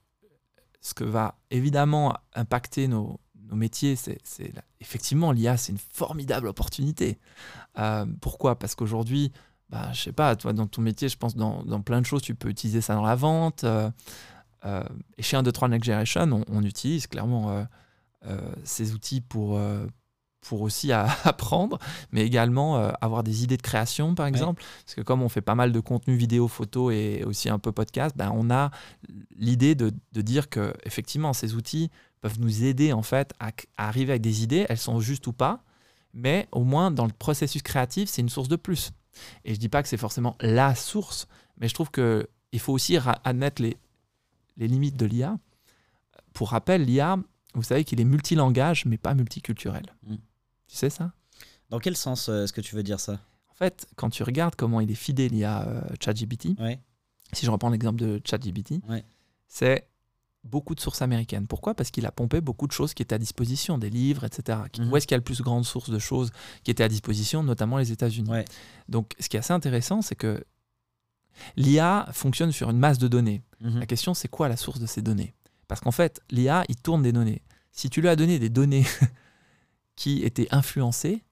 ce que va évidemment impacter nos, nos métiers, c'est effectivement l'IA, c'est une formidable opportunité. Euh, pourquoi? Parce qu'aujourd'hui, bah, je sais pas, toi, dans ton métier, je pense dans, dans plein de choses, tu peux utiliser ça dans la vente. Euh, et chez 1, 2, 3 Next Generation, on, utilise clairement ces outils pour pour aussi apprendre, mais également euh, avoir des idées de création, par exemple. Parce que comme on fait pas mal de contenu vidéo, photo et aussi un peu podcast, ben, on a l'idée de, de, dire que effectivement ces outils peuvent nous aider en fait à, arriver avec des idées. Elles sont justes ou pas, mais au moins dans le processus créatif, c'est une source de plus. Et je dis pas que c'est forcément la source, mais je trouve que il faut aussi admettre les, les limites de l'IA. Pour rappel, l'IA, vous savez qu'il est multilangage, mais pas multiculturel. Mm. Tu sais ça?
Dans quel sens euh, est-ce que tu veux dire ça?
En fait, quand tu regardes comment il est fidèle a euh, ChatGPT, si je reprends l'exemple de ChatGPT, c'est beaucoup de sources américaines. Pourquoi? Parce qu'il a pompé beaucoup de choses qui étaient à disposition, des livres, etc. Mhm. Où est-ce qu'il y a le plus grande source de choses qui étaient à disposition, notamment les États-Unis? Donc, ce qui est assez intéressant, c'est que l'IA fonctionne sur une masse de données. Mhm. La question, c'est quoi la source de ces données? Parce qu'en fait, l'IA, il tourne des données. Si tu lui as donné des données qui étaient influencés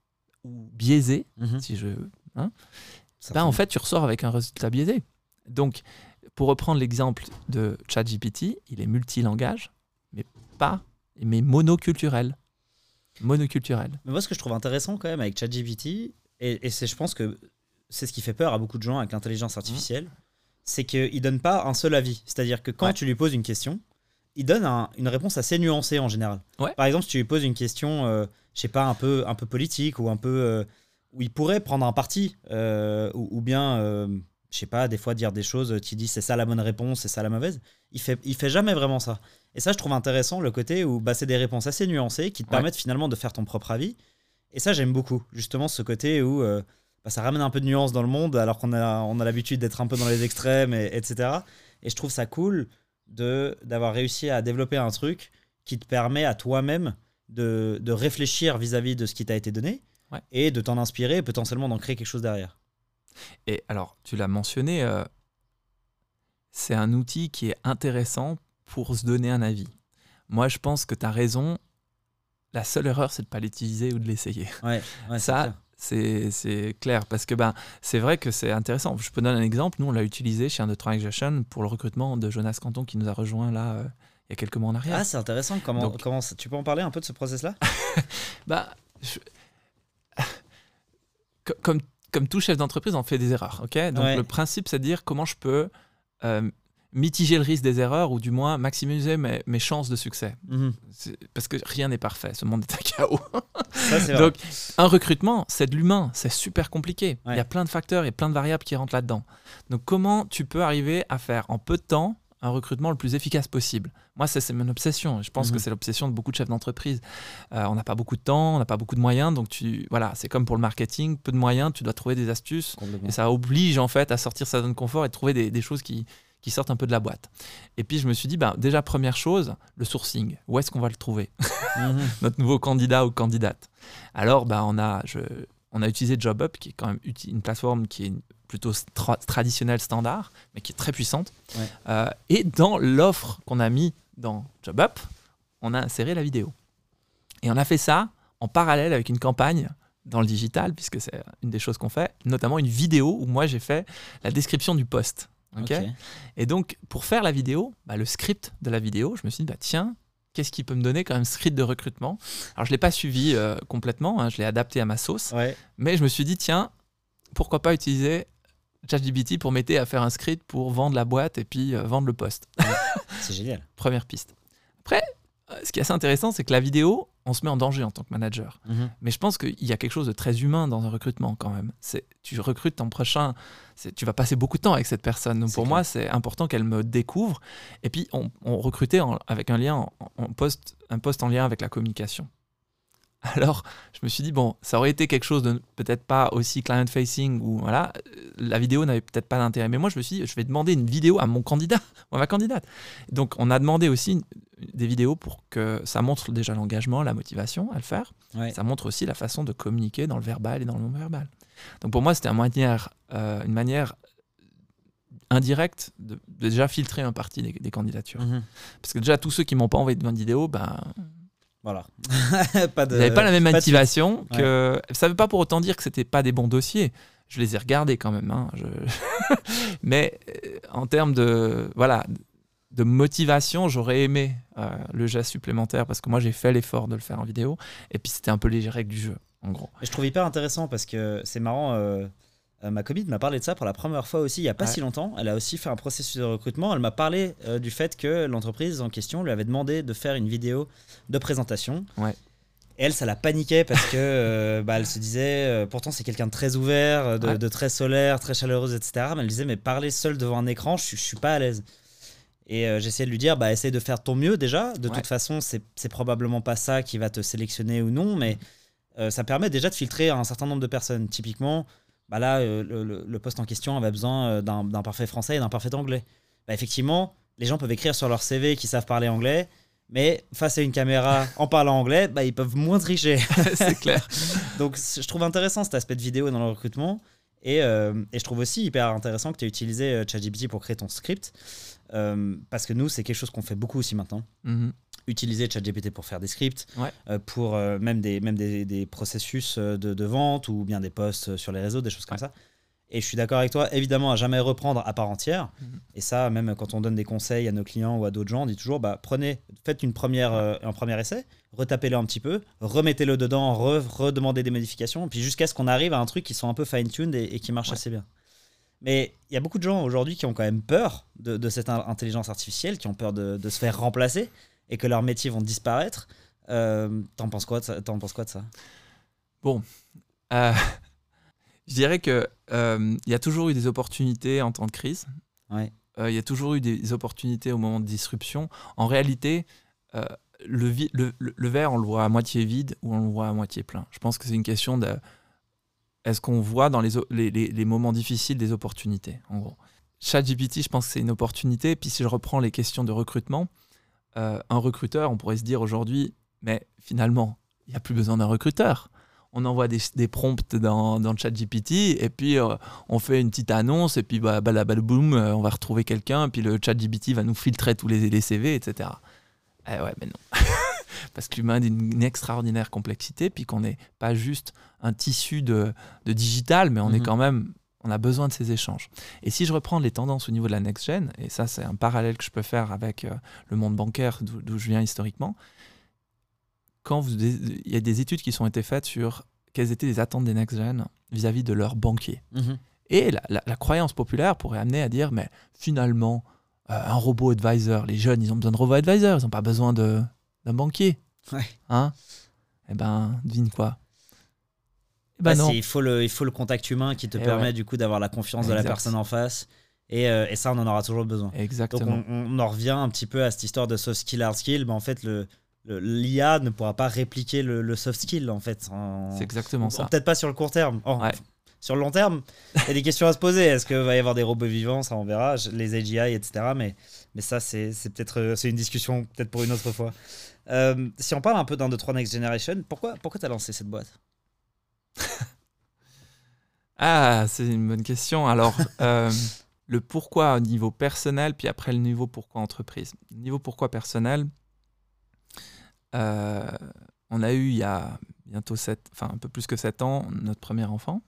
ou biaisés, mhm. si je. Hein, ben, en fait, tu ressors avec un résultat biaisé. Donc, pour reprendre l'exemple de ChatGPT, il est multilangage, mais pas, mais monoculturel. Monoculturel.
Mais moi, ce que je trouve intéressant quand même avec ChatGPT, et, et c'est, je pense que c'est ce qui fait peur à beaucoup de gens avec l'intelligence artificielle, c'est qu'il ne donne pas un seul avis. C'est-à-dire que quand tu lui poses une question, il donne une réponse assez nuancée en général. Par exemple, si tu lui poses une question, euh, je sais pas, un peu, un peu politique ou un peu. Euh, où il pourrait prendre un parti, euh, ou, bien, je sais pas, des fois dire des choses, tu dis c'est ça la bonne réponse, c'est ça la mauvaise. Il fait, il fait jamais vraiment ça. Et ça, je trouve intéressant le côté où bah, c'est des réponses assez nuancées qui te permettent finalement de faire ton propre avis. Et ça, j'aime beaucoup, justement, ce côté où. Bah, ça ramène un peu de nuance dans le monde alors qu'on a, on a l'habitude d'être un peu dans les extrêmes, et, etc. Et je trouve ça cool de d'avoir réussi à développer un truc qui te permet à toi-même de, de, réfléchir vis-à-vis de ce qui t'a été donné et de t'en inspirer et potentiellement d'en créer quelque chose derrière.
Et alors, tu l'as mentionné, euh, c'est un outil qui est intéressant pour se donner un avis. Moi, je pense que tu as raison. La seule erreur, c'est de ne pas l'utiliser ou de l'essayer.
Ouais,
ça, c'est clair parce que ben, c'est vrai que c'est intéressant. Je peux donner un exemple. Nous, on l'a utilisé chez un de Transaction pour le recrutement de Jonas Canton qui nous a rejoint là euh, il y a quelques mois en arrière.
Ah, c'est intéressant. Comment, comment tu peux en parler un peu de ce process-là?
Bah, comme, comme tout chef d'entreprise, on fait des erreurs. ok? Donc le principe, c'est de dire comment je peux euh, mitiger le risque des erreurs ou du moins maximiser mes, mes chances de succès. Mhm. Parce que rien n'est parfait, ce monde est un chaos. Donc un recrutement, c'est de l'humain, c'est super compliqué. Il y a plein de facteurs et plein de variables qui rentrent là-dedans. Donc comment tu peux arriver à faire en peu de temps un recrutement le plus efficace possible. Moi, c'est mon obsession. Je pense que mhm. c'est l'obsession de beaucoup de chefs d'entreprise. Euh, on n'a pas beaucoup de temps, on n'a pas beaucoup de moyens, donc tu, voilà, c'est comme pour le marketing, peu de moyens, tu dois trouver des astuces, et ça oblige en fait à sortir sa zone de confort et trouver des, des choses qui, qui sortent un peu de la boîte. Et puis je me suis dit, ben, déjà première chose, le sourcing. Où est-ce qu'on va le trouver? Mhm. Notre nouveau candidat ou candidate. Alors ben, on, a, je, on a utilisé JobUp, qui est quand même une plateforme qui est plutôt traditionnelle, standard, mais qui est très puissante. Euh, et dans l'offre qu'on a mis dans JobUp, on a inséré la vidéo. Et on a fait ça en parallèle avec une campagne dans le digital, puisque c'est une des choses qu'on fait, notamment une vidéo où moi j'ai fait la description du poste. Et donc, pour faire la vidéo, bah, le script de la vidéo, je me suis dit, bah, tiens, qu'est-ce qui peut me donner quand même script de recrutement? Alors, je ne l'ai pas suivi euh, complètement, hein, je l'ai adapté à ma sauce, mais je me suis dit, tiens, pourquoi pas utiliser ChatGPT pour m'aider à faire un script pour vendre la boîte et puis euh, vendre le poste.
C'est génial.
Première piste. Après, euh, ce qui est assez intéressant, c'est que la vidéo, on se met en danger en tant que manager. Mhm. Mais je pense qu'il y a quelque chose de très humain dans un recrutement quand même. C'est, tu recrutes ton prochain, tu vas passer beaucoup de temps avec cette personne. Donc pour moi, c'est important qu'elle me découvre. Et puis, on, recrutait avec un lien, en, poste, un poste en lien avec la communication. Alors, je me suis dit, bon, ça aurait été quelque chose de peut-être pas aussi client-facing, ou voilà, la vidéo n'avait peut-être pas d'intérêt. Mais moi, je me suis dit, je vais demander une vidéo à mon candidat, ou à ma candidate. Donc, on a demandé aussi des vidéos pour que ça montre déjà l'engagement, la motivation à le faire. Ça montre aussi la façon de communiquer dans le verbal et dans le non-verbal. Donc, pour moi, c'était une manière, euh, une manière indirecte de, déjà filtrer un parti des, candidatures. Mhm. Parce que déjà, tous ceux qui m'ont pas envoyé de vidéo, ben
voilà.
pas de, pas la même motivation que. Ça ne veut pas pour autant dire que c'était pas des bons dossiers. Je les ai regardés quand même. Hein. Mais euh, en termes de voilà de motivation, j'aurais aimé le geste supplémentaire parce que moi j'ai fait l'effort de le faire en vidéo. Et puis c'était un peu les règles du jeu, en gros.
je trouve hyper intéressant parce que c'est marrant. Ma copine m'a parlé de ça pour la première fois aussi il n'y a pas si longtemps. Elle a aussi fait un processus de recrutement. Elle m'a parlé du fait que l'entreprise en question lui avait demandé de faire une vidéo de présentation.
Ouais
elle, ça la paniquait parce que euh, bah, elle se disait, euh, pourtant c'est quelqu'un de très ouvert, euh, de, très solaire, très chaleureuse, etc. Mais elle disait, mais parler seul devant un écran, je, je suis pas à l'aise. Et j'essayais de lui dire, bah, essaye de faire ton mieux déjà. De toute façon, c'est probablement pas ça qui va te sélectionner ou non, mais ça permet déjà de filtrer un certain nombre de personnes. Typiquement, bah là, le, poste en question avait besoin d'un parfait français et d'un parfait anglais. Bah, effectivement, les gens peuvent écrire sur leur CV qu'ils savent parler anglais mais face à une caméra en parlant anglais, bah, ils peuvent moins tricher.
c'est clair.
Donc je trouve intéressant cet aspect de vidéo dans le recrutement. Et, euh, et je trouve aussi hyper intéressant que tu aies utilisé euh, ChatGPT pour créer ton script. Euh, parce que nous, c'est quelque chose qu'on fait beaucoup aussi maintenant. Mm-hmm. Utiliser ChatGPT pour faire des scripts, pour même, des, même des, des processus de, de, vente ou bien des posts sur les réseaux, des choses comme ça. Et je suis d'accord avec toi, évidemment, à jamais reprendre à part entière. Mhm. Et ça, même quand on donne des conseils à nos clients ou à d'autres gens, on dit toujours bah, prenez, faites une première, euh, un premier essai, retapez-le un petit peu, remettez-le dedans, redemandez des modifications, puis jusqu'à ce qu'on arrive à un truc qui soit un peu fine-tuned et, qui marche assez bien. Mais il y a beaucoup de gens aujourd'hui qui ont quand même peur de, cette intelligence artificielle, qui ont peur de, se faire remplacer et que leurs métiers vont disparaître. Euh, T'en penses quoi penses quoi de ça?
Bon. Euh, je dirais qu'il euh, y a toujours eu des opportunités en temps de crise.
Il
euh, y a toujours eu des opportunités au moment de disruption. En réalité, euh, le, le, verre, on le voit à moitié vide ou on le voit à moitié plein. Je pense que c'est une question de est-ce qu'on voit dans les, les, les, moments difficiles des opportunités, en gros? ChatGPT, je pense que c'est une opportunité. Puis si je reprends les questions de recrutement, un recruteur, on pourrait se dire aujourd'hui, mais finalement, il n'y a plus besoin d'un recruteur on envoie des, prompts dans, dans ChatGPT et puis euh, on fait une petite annonce et puis bah, bah, boum, euh, on va retrouver quelqu'un, puis le ChatGPT va nous filtrer tous les, les CV, etc. Eh ouais, mais non. Parce que l'humain a une extraordinaire complexité, puis qu'on n'est pas juste un tissu de, digital, mais on est mhm. quand même on a besoin de ces échanges. Et si je reprends les tendances au niveau de la next-gen, et ça c'est un parallèle que je peux faire avec euh, le monde bancaire d'où je viens historiquement, quand vous, il y a des études qui sont été faites sur quelles étaient les attentes des next-gen vis-à-vis de leurs banquiers. Mhm. Et la, croyance populaire pourrait amener à dire, mais finalement, euh, un robot advisor, les jeunes, ils ont besoin de robot advisor, ils n'ont pas besoin d'un banquier.
Ouais.
Hein? Eh ben, devine quoi?
Eh bah, non. Il, faut le, il faut le contact humain qui te permet du coup d'avoir la confiance de la personne en face. Et, euh, et, ça, on en aura toujours besoin.
Exactement.
Donc on, on, en revient un petit peu à cette histoire de soft skill, hard skill. Mais en fait, le, l'IA ne pourra pas répliquer le, soft skill en fait.
C'est exactement ça.
Peut-être pas sur le court terme. Oh, sur le long terme, il y a des questions à se poser. Est-ce qu'il va y avoir des robots vivants? Ça, on verra. Les AGI, etc. Mais, mais ça, c'est peut-être euh, c'est une discussion peut-être pour une autre fois. Euh, si on parle un peu d'un de trois Next Generation, pourquoi, pourquoi tu as lancé cette boîte?
Ah, c'est une bonne question. Alors, euh, le pourquoi au niveau personnel, puis après le niveau pourquoi entreprise. Niveau pourquoi personnel, euh, on a eu il y a bientôt 7, enfin un peu plus que 7 ans, notre premier enfant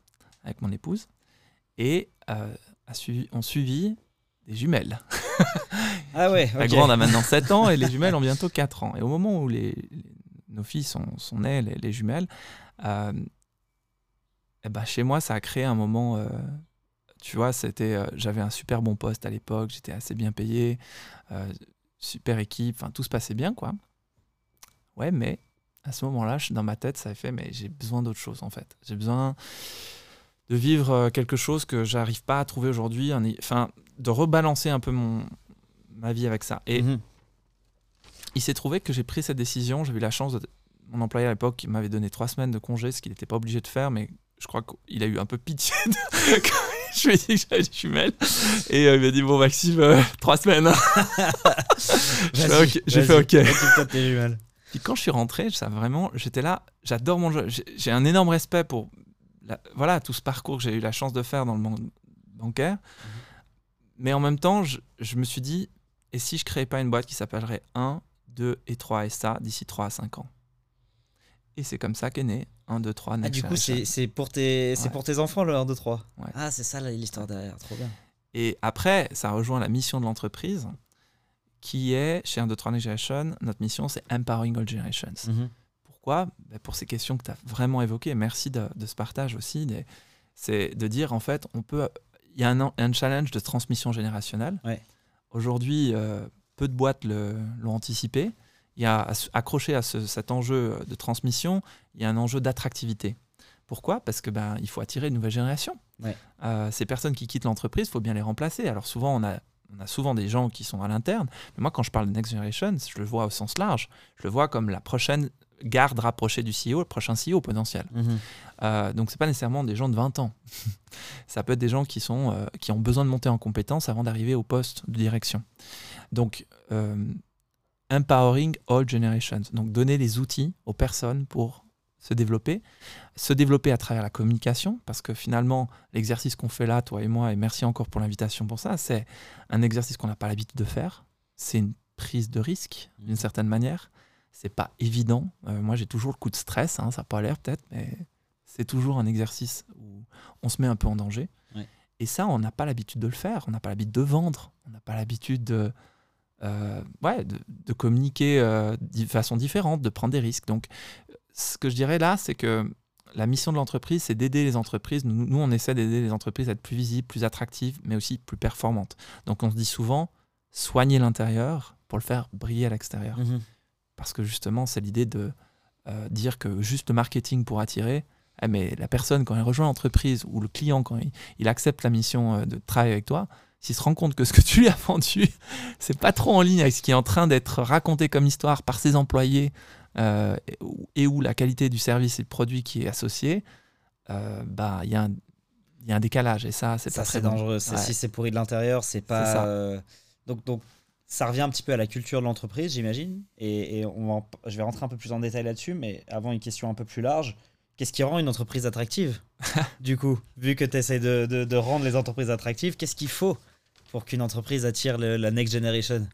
avec mon épouse. Et euh, a suivi, on suivi des jumelles.
Ah ouais,
La grande a maintenant 7 ans et les jumelles ont bientôt 4 ans. Et au moment où les, nos filles sont, sont nées, les, jumelles, et eh ben chez moi, ça a créé un moment. Euh, tu vois, c'était, j'avais un super bon poste à l'époque, j'étais assez bien payé, super équipe, enfin tout se passait bien quoi. Ouais, mais à ce moment-là, dans ma tête, ça a fait, mais j'ai besoin d'autre chose en fait. J'ai besoin de vivre euh, quelque chose que j'arrive pas à trouver aujourd'hui, enfin, de rebalancer un peu mon, ma vie avec ça. Et mhm. il s'est trouvé que j'ai pris cette décision. J'ai eu la chance de. Mon employé à l'époque m'avait donné trois semaines de congé, ce qu'il n'était pas obligé de faire, mais je crois qu'il a eu un peu pitié de... je lui ai dit que j'avais des jumelles. Et euh, il m'a dit Bon, Maxime, euh, trois semaines. j'ai fait OK. Puis quand je suis rentré, ça vraiment, j'étais là, j'adore mon jeu. J'ai un énorme respect pour voilà, tout ce parcours que j'ai eu la chance de faire dans le monde bancaire. Mhm. Mais en même temps, je, me suis dit, et si je créais pas une boîte qui s'appellerait 1, 2 et 3 SA d'ici 3 à 5 ans? Et c'est comme ça qu'est né 1, 2, 3
Ah, du coup, c'est pour, tes, pour tes enfants le 1, 2, 3 Ah, c'est ça l'histoire derrière, trop bien.
Et après, ça rejoint la mission de l'entreprise qui est, chez 1, 2, 3 Next Generation, notre mission, c'est Empowering All Generations. Mhm. Pourquoi? Ben, Pour ces questions que tu as vraiment évoquées. Merci de, ce partage aussi. C'est de dire, en fait, on peut. Il y a un, challenge de transmission générationnelle. Aujourd'hui, euh, peu de boîtes l'ont anticipé. Il y a accroché à cet enjeu de transmission, il y a un enjeu d'attractivité. Pourquoi? Parce que ben, il faut attirer une nouvelle génération. Euh, ces personnes qui quittent l'entreprise, il faut bien les remplacer. Alors souvent, on a on a souvent des gens qui sont à l'interne. Mais moi, quand je parle de Next Generation, je le vois au sens large. Je le vois comme la prochaine garde rapprochée du CEO, le prochain CEO potentiel. Mhm. Euh, donc, ce n'est pas nécessairement des gens de 20 ans. Ça peut être des gens qui, sont, euh, qui ont besoin de monter en compétences avant d'arriver au poste de direction. Donc, euh, empowering all generations. Donc, donner les outils aux personnes pour se développer, se développer à travers la communication, parce que finalement, l'exercice qu'on fait là, toi et moi, et merci encore pour l'invitation pour ça, c'est un exercice qu'on n'a pas l'habitude de faire. C'est une prise de risque, d'une certaine manière. C'est pas évident. Euh, moi, j'ai toujours le coup de stress, hein, ça n'a pas l'air peut-être, mais c'est toujours un exercice où on se met un peu en danger. Et ça, on n'a pas l'habitude de le faire, on n'a pas l'habitude de vendre, on n'a pas l'habitude de, ouais, de, communiquer euh, de façon différente, de prendre des risques. Donc, ce que je dirais là, c'est que la mission de l'entreprise, c'est d'aider les entreprises. Nous, on essaie d'aider les entreprises à être plus visibles, plus attractives, mais aussi plus performantes. Donc, on se dit souvent, soigner l'intérieur pour le faire briller à l'extérieur. Mhm. Parce que justement, c'est l'idée de euh, dire que juste le marketing pour attirer, eh, mais la personne, quand elle rejoint l'entreprise, ou le client, quand il, accepte la mission euh, de travailler avec toi, s'il se rend compte que ce que tu lui as vendu, c'est pas trop en ligne avec ce qui est en train d'être raconté comme histoire par ses employés, euh, et où la qualité du service et du produit qui est associé, euh, bah il y, a un décalage et ça c'est pas très
dangereux. Si c'est pourri de l'intérieur, c'est pas. Euh, donc donc ça revient un petit peu à la culture de l'entreprise, j'imagine. Et, on je vais rentrer un peu plus en détail là-dessus, mais avant une question un peu plus large. Qu'est-ce qui rend une entreprise attractive Du coup, vu que tu essaies de, de, rendre les entreprises attractives, qu'est-ce qu'il faut? Pour qu'une entreprise attire la next generation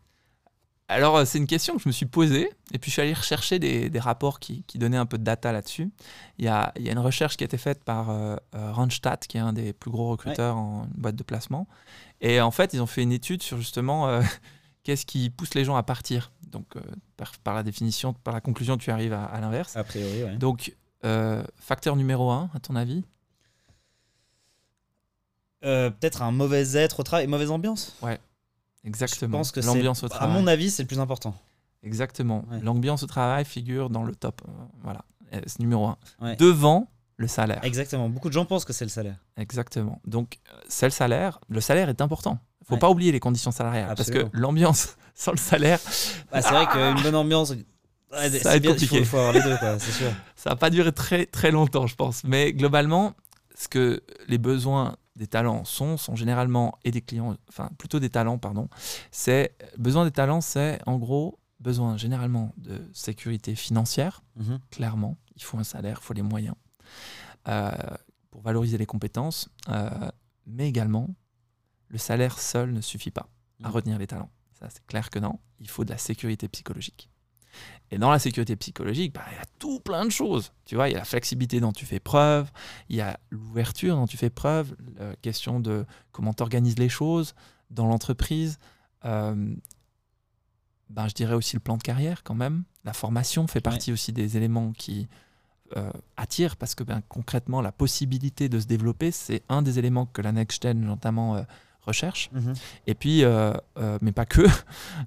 alors, euh, c'est une question que je me suis posée, et puis je suis allé rechercher des, rapports qui, donnaient un peu de data là-dessus. Il y a, une recherche qui a été faite par euh, euh, Randstad, qui est un des plus gros recruteurs en boîte de placement. Et en fait, ils ont fait une étude sur justement qu'est-ce qui pousse les gens à partir. Donc, par, la définition, par la conclusion, tu arrives à, l'inverse.
A priori, oui.
Donc, facteur numéro un, à ton avis
Peut-être un mauvais être au travail, mauvaise ambiance
Ouais. Exactement.
Je pense que l'ambiance au travail. À mon avis, c'est le plus important.
Exactement. L'ambiance au travail figure dans le top. Euh, voilà, euh, c'est numéro un. Devant le salaire.
Exactement. Beaucoup de gens pensent que c'est le salaire.
Exactement. Donc, c'est le salaire. Le salaire est important. Il faut pas oublier les conditions salariales parce que l'ambiance sans le salaire.
Bah, c'est vrai qu'une bonne ambiance.
ça va être compliqué.
Il faut, avoir les deux, c'est sûr.
Ça va pas durer très très longtemps, je pense. Mais globalement, ce que les besoins des talents sont, sont généralement, et des clients, enfin plutôt des talents, pardon, c'est, besoin des talents, c'est en gros besoin généralement de sécurité financière, mhm. clairement, il faut un salaire, il faut les moyens euh, pour valoriser les compétences, euh, mais également, le salaire seul ne suffit pas à mhm. retenir les talents. Ça, c'est clair que non, il faut de la sécurité psychologique. Et dans la sécurité psychologique, bah, il y a tout plein de choses. Tu vois, il y a la flexibilité dont tu fais preuve, il y a l'ouverture dont tu fais preuve, la question de comment tu organises les choses dans l'entreprise. Euh, ben, je dirais aussi le plan de carrière quand même. La formation fait partie aussi des éléments qui euh, attirent parce que ben, concrètement, la possibilité de se développer, c'est un des éléments que la Next Gen notamment euh, recherche. Mhm. Et puis, euh, euh, mais pas que.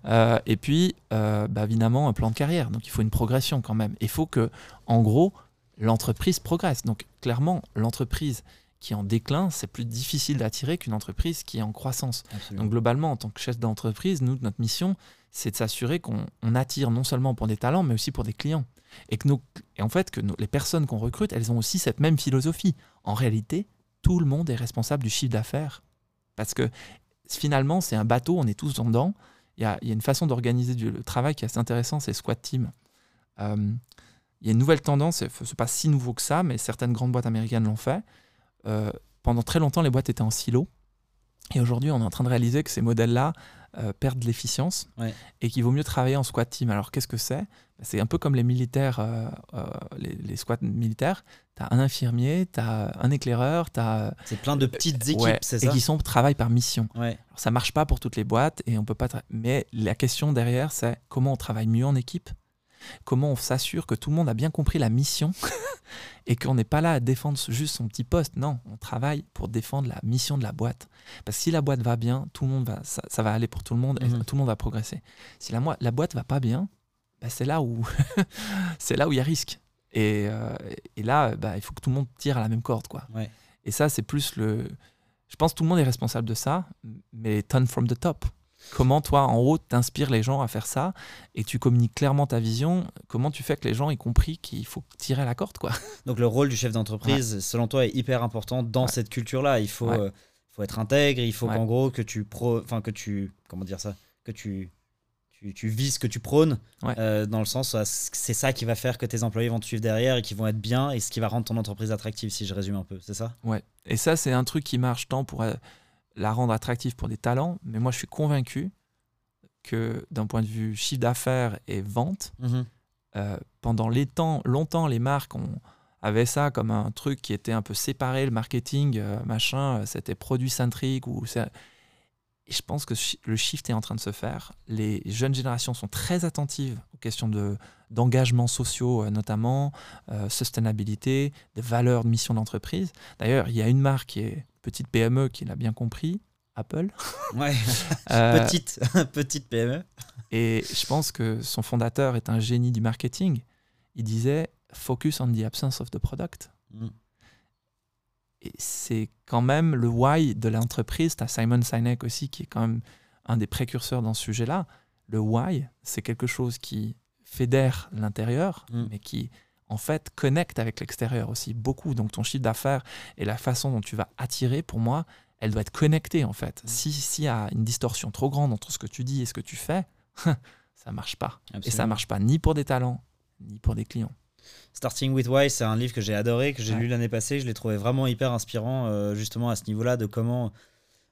Euh, et puis, bah, évidemment, un plan de carrière. Donc, il faut une progression quand même. Il faut que, en gros, l'entreprise progresse. Donc, clairement, l'entreprise qui est en déclin, c'est plus difficile d'attirer qu'une entreprise qui est en croissance. Donc, globalement, en tant que chef d'entreprise, nous, notre mission, c'est de s'assurer qu'on attire non seulement pour des talents, mais aussi pour des clients. Et, que nos, et en fait, que les personnes qu'on recrute, elles ont aussi cette même philosophie. En réalité, tout le monde est responsable du chiffre d'affaires parce que finalement, c'est un bateau, on est tous dedans. Il y a, une façon d'organiser le travail qui est assez intéressant, c'est Squad Team. Euh, il y a une nouvelle tendance, ce n'est pas si nouveau que ça, mais certaines grandes boîtes américaines l'ont fait. Euh, pendant très longtemps, les boîtes étaient en silo. Et aujourd'hui, on est en train de réaliser que ces modèles-là euh, perdre l'efficience et qu'il vaut mieux travailler en squad team. Alors qu'est-ce que c'est? C'est un peu comme les militaires, euh, euh, les, squads militaires. Tu as un infirmier, tu as un éclaireur, tu as...
C'est plein de petites équipes, c'est ça?
Et qui sont travaillent par mission. Alors, ça marche pas pour toutes les boîtes et on peut pas... Mais la question derrière, c'est comment on travaille mieux en équipe? Comment on s'assure que tout le monde a bien compris la mission et qu'on n'est pas là à défendre juste son petit poste? Non, on travaille pour défendre la mission de la boîte. Parce que si la boîte va bien, tout le monde va, ça, va aller pour tout le monde et mhm. tout le monde va progresser. Si la, la boîte va pas bien, bah, c'est là où c'est là où il y a risque. Et, euh, et là, bah, il faut que tout le monde tire à la même corde, quoi. Et ça, c'est plus le. Je pense que tout le monde est responsable de ça, mais turn from the top. Comment toi, en haut, t'inspires les gens à faire ça et tu communiques clairement ta vision Comment tu fais que les gens aient compris qu'il faut tirer la corde quoi?
Donc le rôle du chef d'entreprise, selon toi, est hyper important dans cette culture-là. Il faut, euh, faut être intègre, il faut qu'en gros que tu pro, enfin que tu, comment dire ça, que tu tu, tu vises que tu prônes, euh, dans le sens c'est ça qui va faire que tes employés vont te suivre derrière et qui vont être bien et ce qui va rendre ton entreprise attractive, si je résume un peu, c'est ça?
Ouais. Et ça, c'est un truc qui marche tant pour euh, la rendre attractive pour des talents, mais moi je suis convaincu que d'un point de vue chiffre d'affaires et vente, mhm. euh, pendant les temps, longtemps, les marques ont, avaient ça comme un truc qui était un peu séparé, le marketing, euh, machin, euh, c'était produit centrique. Ou et je pense que le shift est en train de se faire. Les jeunes générations sont très attentives aux questions de, d'engagements sociaux, notamment, sustainabilité, des valeurs de mission d'entreprise. D'ailleurs, il y a une marque qui est petite PME qui l'a bien compris, Apple.
Ouais, euh, petite, petite PME.
Et je pense que son fondateur est un génie du marketing. Il disait Focus on the absence of the product. Mm. Et c'est quand même le why de l'entreprise. Tu as Simon Sinek aussi, qui est quand même un des précurseurs dans ce sujet-là. Le why, c'est quelque chose qui fédère l'intérieur, mm. mais qui en fait connecte avec l'extérieur aussi beaucoup. Donc ton chiffre d'affaires et la façon dont tu vas attirer, pour moi, elle doit être connectée en fait. Mm. Si s'il y a une distorsion trop grande entre ce que tu dis et ce que tu fais, ça marche pas. Et ça marche pas ni pour des talents ni pour des clients.
Starting with Why, c'est un livre que j'ai adoré, que j'ai lu l'année passée. Je l'ai trouvé vraiment hyper inspirant, euh, justement à ce niveau-là, de comment,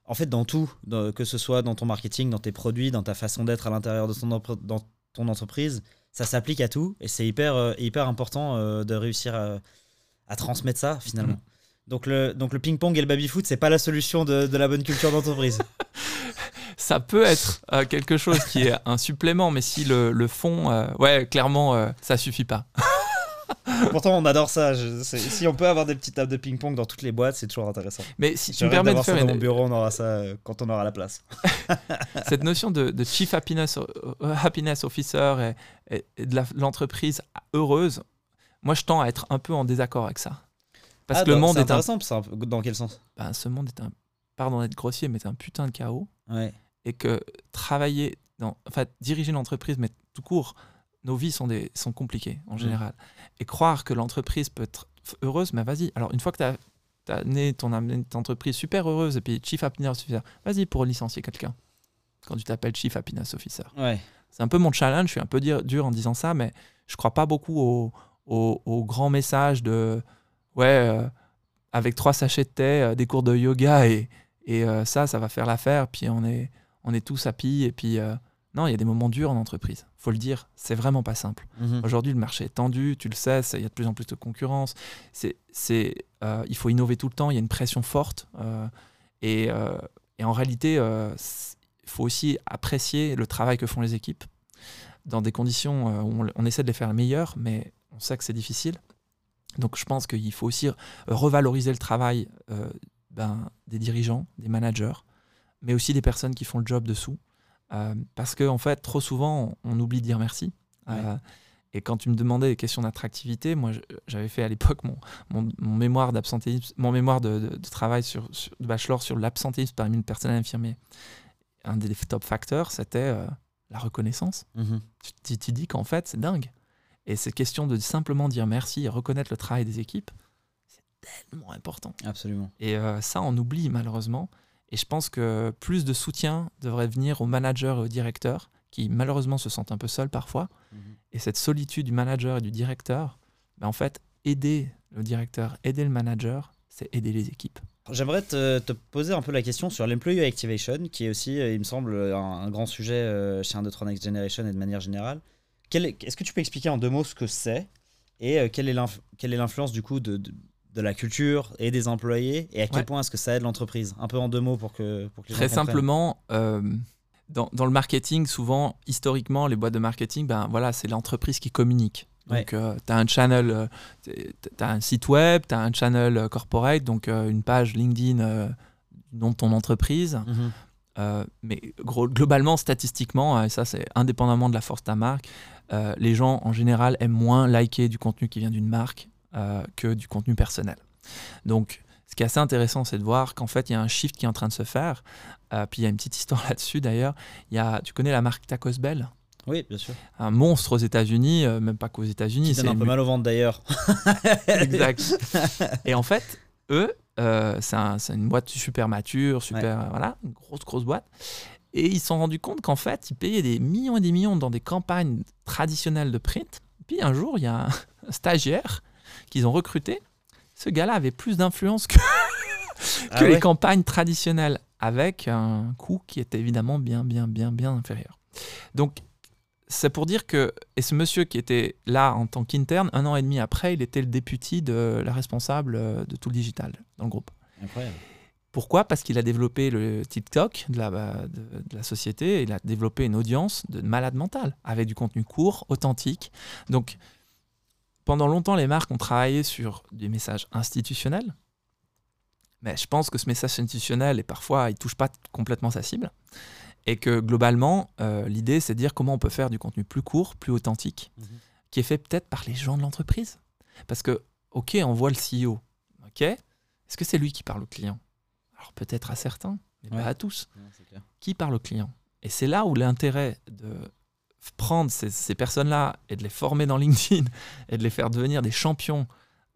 en fait, dans tout, que ce soit dans ton marketing, dans tes produits, dans ta façon d'être à l'intérieur de ton, dans ton entreprise, ça s'applique à tout et c'est hyper, euh, hyper important euh, de réussir à, transmettre ça finalement. Mm. Donc le, donc le ping-pong et le baby-foot, c'est pas la solution de, la bonne culture d'entreprise.
ça peut être euh, quelque chose qui est un supplément, mais si le, fond, euh, ouais, clairement, euh, ça suffit pas.
Pourtant, on adore ça. si on peut avoir des petites tables de ping-pong dans toutes les boîtes, c'est toujours intéressant.
Mais si tu me permets de faire
dans mon bureau, on aura ça quand on aura la place.
Cette notion de, chief happiness, happiness officer et, et de l'entreprise heureuse, moi, je tends à être un peu en désaccord avec ça.
Parce ah, que le monde est, intéressant, un... dans quel sens?
Ben, Ce monde est un, pardon d'être grossier, mais c'est un putain de chaos.
Ouais.
Et que travailler, dans, enfin diriger une entreprise, mais tout court, nos vies sont, des, sont compliquées en mm. général. Et croire que l'entreprise peut être heureuse, mais vas-y. Alors une fois que tu as, as, né ton, entreprise super heureuse et puis Chief Happiness Officer, vas-y pour licencier quelqu'un quand tu t'appelles Chief Happiness Officer.
Ouais.
C'est un peu mon challenge, je suis un peu dur en disant ça, mais je crois pas beaucoup au, au, au grand message de ouais, euh, avec trois sachets de thé, euh, des cours de yoga et, et euh, ça, ça va faire l'affaire. Puis on est, on est tous happy. Et puis, non, il y a des moments durs en entreprise. faut le dire, c'est vraiment pas simple. Mhm. Aujourd'hui, le marché est tendu, tu le sais, il y a de plus en plus de concurrence. C'est, c'est, il faut innover tout le temps, il y a une pression forte. Et, et, en réalité, il faut aussi apprécier le travail que font les équipes dans des conditions où on, on essaie de les faire meilleures, mais on sait que c'est difficile. Donc je pense qu'il faut aussi revaloriser le travail euh, ben, des dirigeants, des managers, mais aussi des personnes qui font le job dessous. Euh, parce qu'en en fait, trop souvent, on, oublie de dire merci. Euh, et quand tu me demandais des questions d'attractivité, moi, j'avais fait à l'époque mon, mon, mémoire d'absentéisme, mon mémoire de, travail sur, de bachelor sur l'absentéisme parmi le personnel infirmier. Un des top facteurs, c'était la reconnaissance. Mm-hmm. Tu, tu, dis qu'en fait, c'est dingue. Et cette question de simplement dire merci et reconnaître le travail des équipes, c'est tellement important.
Absolument.
Et euh, ça, on oublie malheureusement. Et je pense que plus de soutien devrait venir aux managers et aux directeurs qui malheureusement se sentent un peu seuls parfois. Mhm. Et cette solitude du manager et du directeur, ben en fait, aider le directeur, aider le manager, c'est aider les équipes.
J'aimerais te, poser un peu la question sur l'employee activation, qui est aussi, il me semble, un, grand sujet chez 1, 2, 3 Next Generation et de manière générale. Est-ce que tu peux expliquer en deux mots ce que c'est et quelle est l'influence du coup de, de, la culture et des employés et à quel point est-ce que ça aide l'entreprise? Un peu en deux mots pour que, pour que
les Très simplement, dans, dans, le marketing, souvent, historiquement, les boîtes de marketing, ben, voilà, c'est l'entreprise qui communique. Donc, euh, tu as un channel, euh, tu as un site web, tu as un channel euh, corporate, donc une page LinkedIn du nom de ton entreprise. Mhm. mais globalement, statistiquement, et ça c'est indépendamment de la force de ta marque, les gens en général aiment moins liker du contenu qui vient d'une marque que du contenu personnel. Donc, ce qui est assez intéressant, c'est de voir qu'en fait, il y a un shift qui est en train de se faire. puis il y a une petite histoire là-dessus d'ailleurs. Tu connais la marque Tacos Bell?
Oui, bien sûr.
Un monstre aux États-Unis, euh, même pas qu'aux États-Unis.
Donne un peu mal au ventre d'ailleurs.
exact. Et en fait, eux, euh, c'est une boîte super mature, super, voilà, une grosse, grosse boîte. Et ils se sont rendus compte qu'en fait, ils payaient des millions et des millions dans des campagnes traditionnelles de print. Puis un jour, il y a un stagiaire qu'ils ont recruté. Ce gars-là avait plus d'influence que, ah les campagnes traditionnelles, avec un coût qui était évidemment bien, bien, bien, bien inférieur. Donc, c'est pour dire que, et ce monsieur qui était là en tant qu'interne, un an et demi après, il était le député de la responsable euh, de tout le digital dans le groupe.
Incroyable.
Pourquoi? Parce qu'il a développé le TikTok de la, de, la, société, il a développé une audience de malade mental, avec du contenu court, authentique. Donc, pendant longtemps, les marques ont travaillé sur des messages institutionnels, mais je pense que ce message institutionnel, et parfois, il ne touche pas complètement sa cible. Et que globalement, euh, l'idée, c'est de dire comment on peut faire du contenu plus court, plus authentique, mhm. qui est fait peut-être par les gens de l'entreprise. Parce que, OK, on voit le CEO. OK Est-ce que c'est lui qui parle au client? Alors peut-être à certains, mais pas à tous. qui parle au client? Et c'est là où l'intérêt de prendre ces, personnes-là et de les former dans LinkedIn et de les faire devenir des champions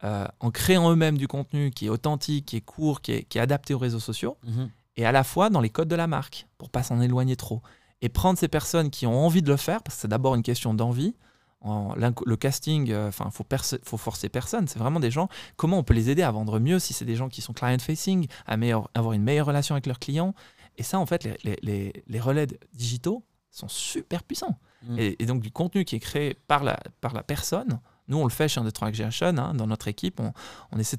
euh, en créant eux-mêmes du contenu qui est authentique, qui est court, qui est, adapté aux réseaux sociaux, mhm et à la fois dans les codes de la marque, pour pas s'en éloigner trop. Et prendre ces personnes qui ont envie de le faire, parce que c'est d'abord une question d'envie. le casting, euh, enfin, faut, faut forcer personne. C'est vraiment des gens. Comment on peut les aider à vendre mieux si c'est des gens qui sont client facing, à avoir une meilleure relation avec leurs clients? Et ça, en fait, les, relais digitaux sont super puissants. Mm. Et, donc du contenu qui est créé par la, par la personne. Nous, on le fait chez Undertrack Generation, hein, dans notre équipe. On, on essaie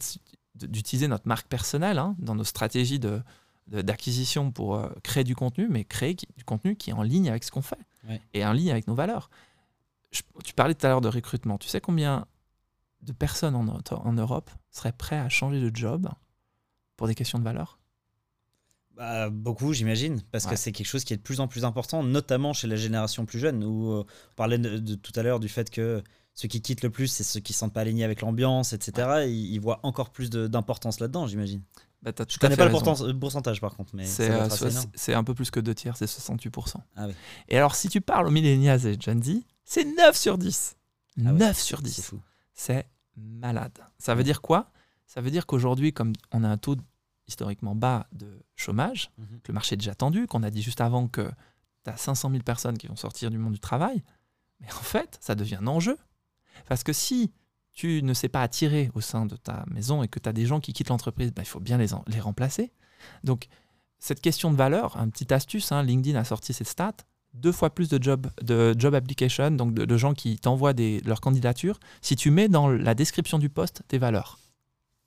d'utiliser notre marque personnelle hein, dans nos stratégies de, d'acquisition pour euh, créer du contenu, mais créer du contenu qui est en ligne avec ce qu'on fait et en ligne avec nos valeurs. tu parlais tout à l'heure de recrutement. Tu sais combien de personnes en, en Europe seraient prêtes à changer de job pour des questions de valeur
bah, beaucoup, j'imagine, parce que c'est quelque chose qui est de plus en plus important, notamment chez la génération plus jeune, où euh, on parlait de, tout à l'heure du fait que ceux qui quittent le plus, c'est ceux qui ne sont pas alignés avec l'ambiance, etc. Ils, ils, voient encore plus d'importance là-dedans, j'imagine.
Bah,
je connais pas le pourcentage par contre, mais c'est
euh, un peu plus que deux tiers, c'est 68%. Ah et alors, si tu parles aux millennials et Gen Z, c'est 9 sur 10. 9 ah sur 10. C'est malade. Ça veut dire quoi? Ça veut dire qu'aujourd'hui, comme on a un taux historiquement bas de chômage, mhm. que le marché est déjà tendu, qu'on a dit juste avant que tu as 500 000 personnes qui vont sortir du monde du travail, mais en fait, ça devient un enjeu. Parce que si tu ne sais pas attirer au sein de ta maison et que tu as des gens qui quittent l'entreprise, bah, il faut bien les, les remplacer. Donc, cette question de valeur, un petit astuce, hein, LinkedIn a sorti ses stats, deux fois plus de job, de job application, donc de, de gens qui t'envoient leur candidature, si tu mets dans la description du poste tes valeurs.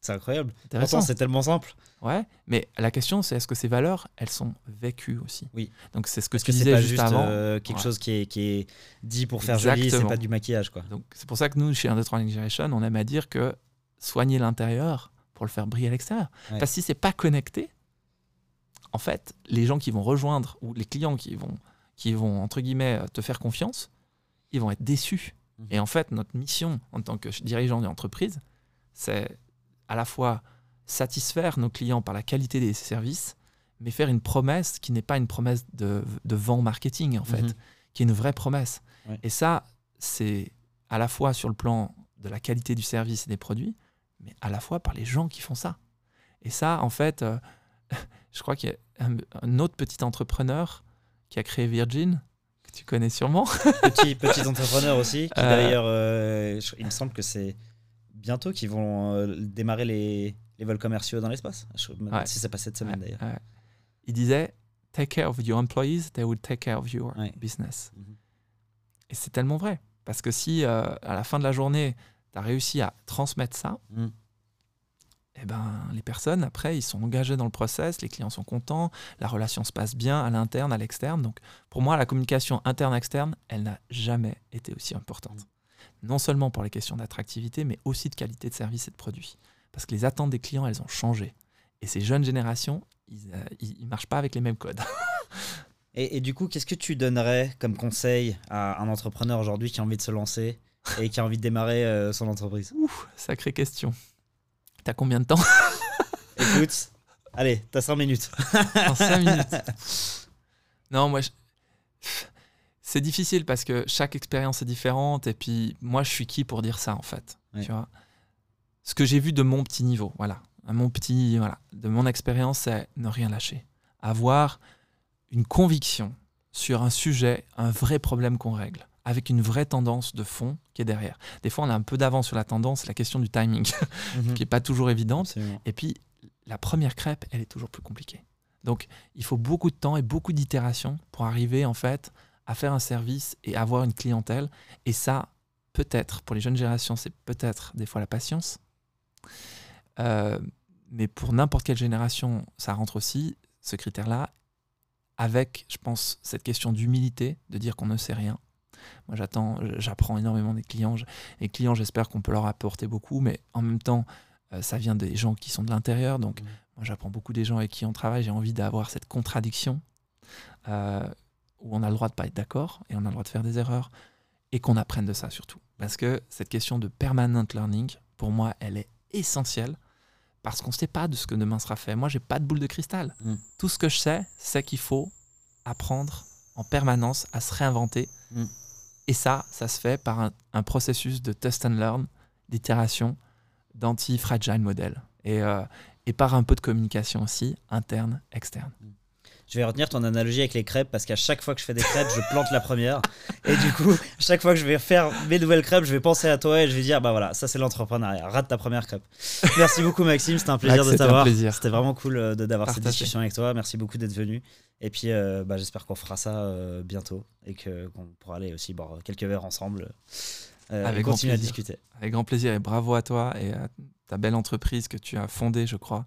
C'est incroyable. Pourtant, c'est tellement simple.
Ouais, mais la question, c'est est-ce que ces valeurs, elles sont vécues aussi?
Oui.
Donc, c'est ce que tu disais juste, avant.
Euh, quelque chose qui est, qui est dit pour faire joli, c'est pas du maquillage. quoi.
Donc, c'est pour ça que nous, chez Undertraining Generation, on aime à dire que soigner l'intérieur pour le faire briller à l'extérieur. Parce que si c'est pas connecté, en fait, les gens qui vont rejoindre ou les clients qui vont, qui vont entre guillemets, te faire confiance, ils vont être déçus. Mhm. Et en fait, notre mission en tant que dirigeant d'entreprise, c'est à la fois satisfaire nos clients par la qualité des services, mais faire une promesse qui n'est pas une promesse de, de vent marketing, en fait, mhm. qui est une vraie promesse. Et ça, c'est à la fois sur le plan de la qualité du service et des produits, mais à la fois par les gens qui font ça. Et ça, en fait, euh, je crois qu'il y a un, autre petit entrepreneur qui a créé Virgin, que tu connais sûrement.
petit, petit entrepreneur aussi, qui euh, d'ailleurs, euh, il me semble que c'est bientôt qu'ils vont démarrer les, les vols commerciaux dans l'espace. Je me demande si c'est pas cette semaine d'ailleurs.
Il disait Take care of your employees, they will take care of your business. Mhm. Et c'est tellement vrai. Parce que si euh, à la fin de la journée, tu as réussi à transmettre ça, mhm. eh ben, les personnes, après, ils sont engagés dans le process, les clients sont contents, la relation se passe bien à l'interne, à l'externe. Donc, pour moi, la communication interne-externe, elle n'a jamais été aussi importante. Mhm. Non seulement pour les questions d'attractivité, mais aussi de qualité de service et de produit. Parce que les attentes des clients, elles ont changé. Et ces jeunes générations, ils ne euh, marchent pas avec les mêmes codes.
et, du coup, qu'est-ce que tu donnerais comme conseil à un entrepreneur aujourd'hui qui a envie de se lancer et qui a envie de démarrer euh, son entreprise?
Ouh, sacrée question. T'as combien de temps?
Écoute, allez, t'as 5 minutes.
en 5 minutes. Non, moi, c'est difficile parce que chaque expérience est différente et puis moi, je suis qui pour dire ça en fait Tu vois? Ce que j'ai vu de mon petit niveau, voilà mon petit, voilà, de mon expérience, c'est ne rien lâcher. Avoir une conviction sur un sujet, un vrai problème qu'on règle, avec une vraie tendance de fond qui est derrière. Des fois, on a un peu d'avance sur la tendance, la question du timing, mhm. qui n'est pas toujours évidente. Et puis, la première crêpe, elle est toujours plus compliquée. Donc, il faut beaucoup de temps et beaucoup d'itérations pour arriver, en fait, à faire un service et avoir une clientèle. Et ça, peut-être, pour les jeunes générations, c'est peut-être des fois la patience. Euh, mais pour n'importe quelle génération, ça rentre aussi, ce critère-là, avec, je pense, cette question d'humilité, de dire qu'on ne sait rien. Moi, j'attends, j'apprends énormément des clients. Les clients, j'espère qu'on peut leur apporter beaucoup, mais en même temps, euh, ça vient des gens qui sont de l'intérieur. Donc, mmh. moi, j'apprends beaucoup des gens avec qui on travaille. J'ai envie d'avoir cette contradiction euh, où on a le droit de pas être d'accord et on a le droit de faire des erreurs et qu'on apprenne de ça surtout. Parce que cette question de permanent learning, pour moi, elle est essentielle parce qu'on ne sait pas de ce que demain sera fait. Moi, j'ai pas de boule de cristal. Mm. Tout ce que je sais, c'est qu'il faut apprendre en permanence à se réinventer. Mm. Et ça, ça se fait par un, processus de test and learn, d'itération, d'anti-fragile model. Et, euh, et par un peu de communication aussi, interne, externe. Mm
je vais retenir ton analogie avec les crêpes parce qu'à chaque fois que je fais des crêpes, je plante la première. Et du coup, chaque fois que je vais faire mes nouvelles crêpes, je vais penser à toi et je vais dire bah voilà, ça c'est l'entrepreneuriat. Rate ta première crêpe. Merci beaucoup Maxime, c'était un plaisir de t'avoir. C'était vraiment cool euh, d'avoir cette discussion avec toi. Merci beaucoup d'être venu. Et puis euh, bah, j'espère qu'on fera ça euh, bientôt et qu'on pourra aller aussi boire quelques verres ensemble. avec et continuer à discuter.
Avec grand plaisir et bravo à toi et à ta belle entreprise que tu as fondée, je crois.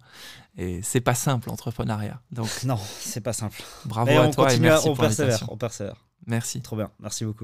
Et c'est pas simple l'entrepreneuriat. Donc
non, c'est pas simple.
Bravo à toi et merci
on
pour
persévère, on persévère.
Merci.
Trop bien, merci beaucoup.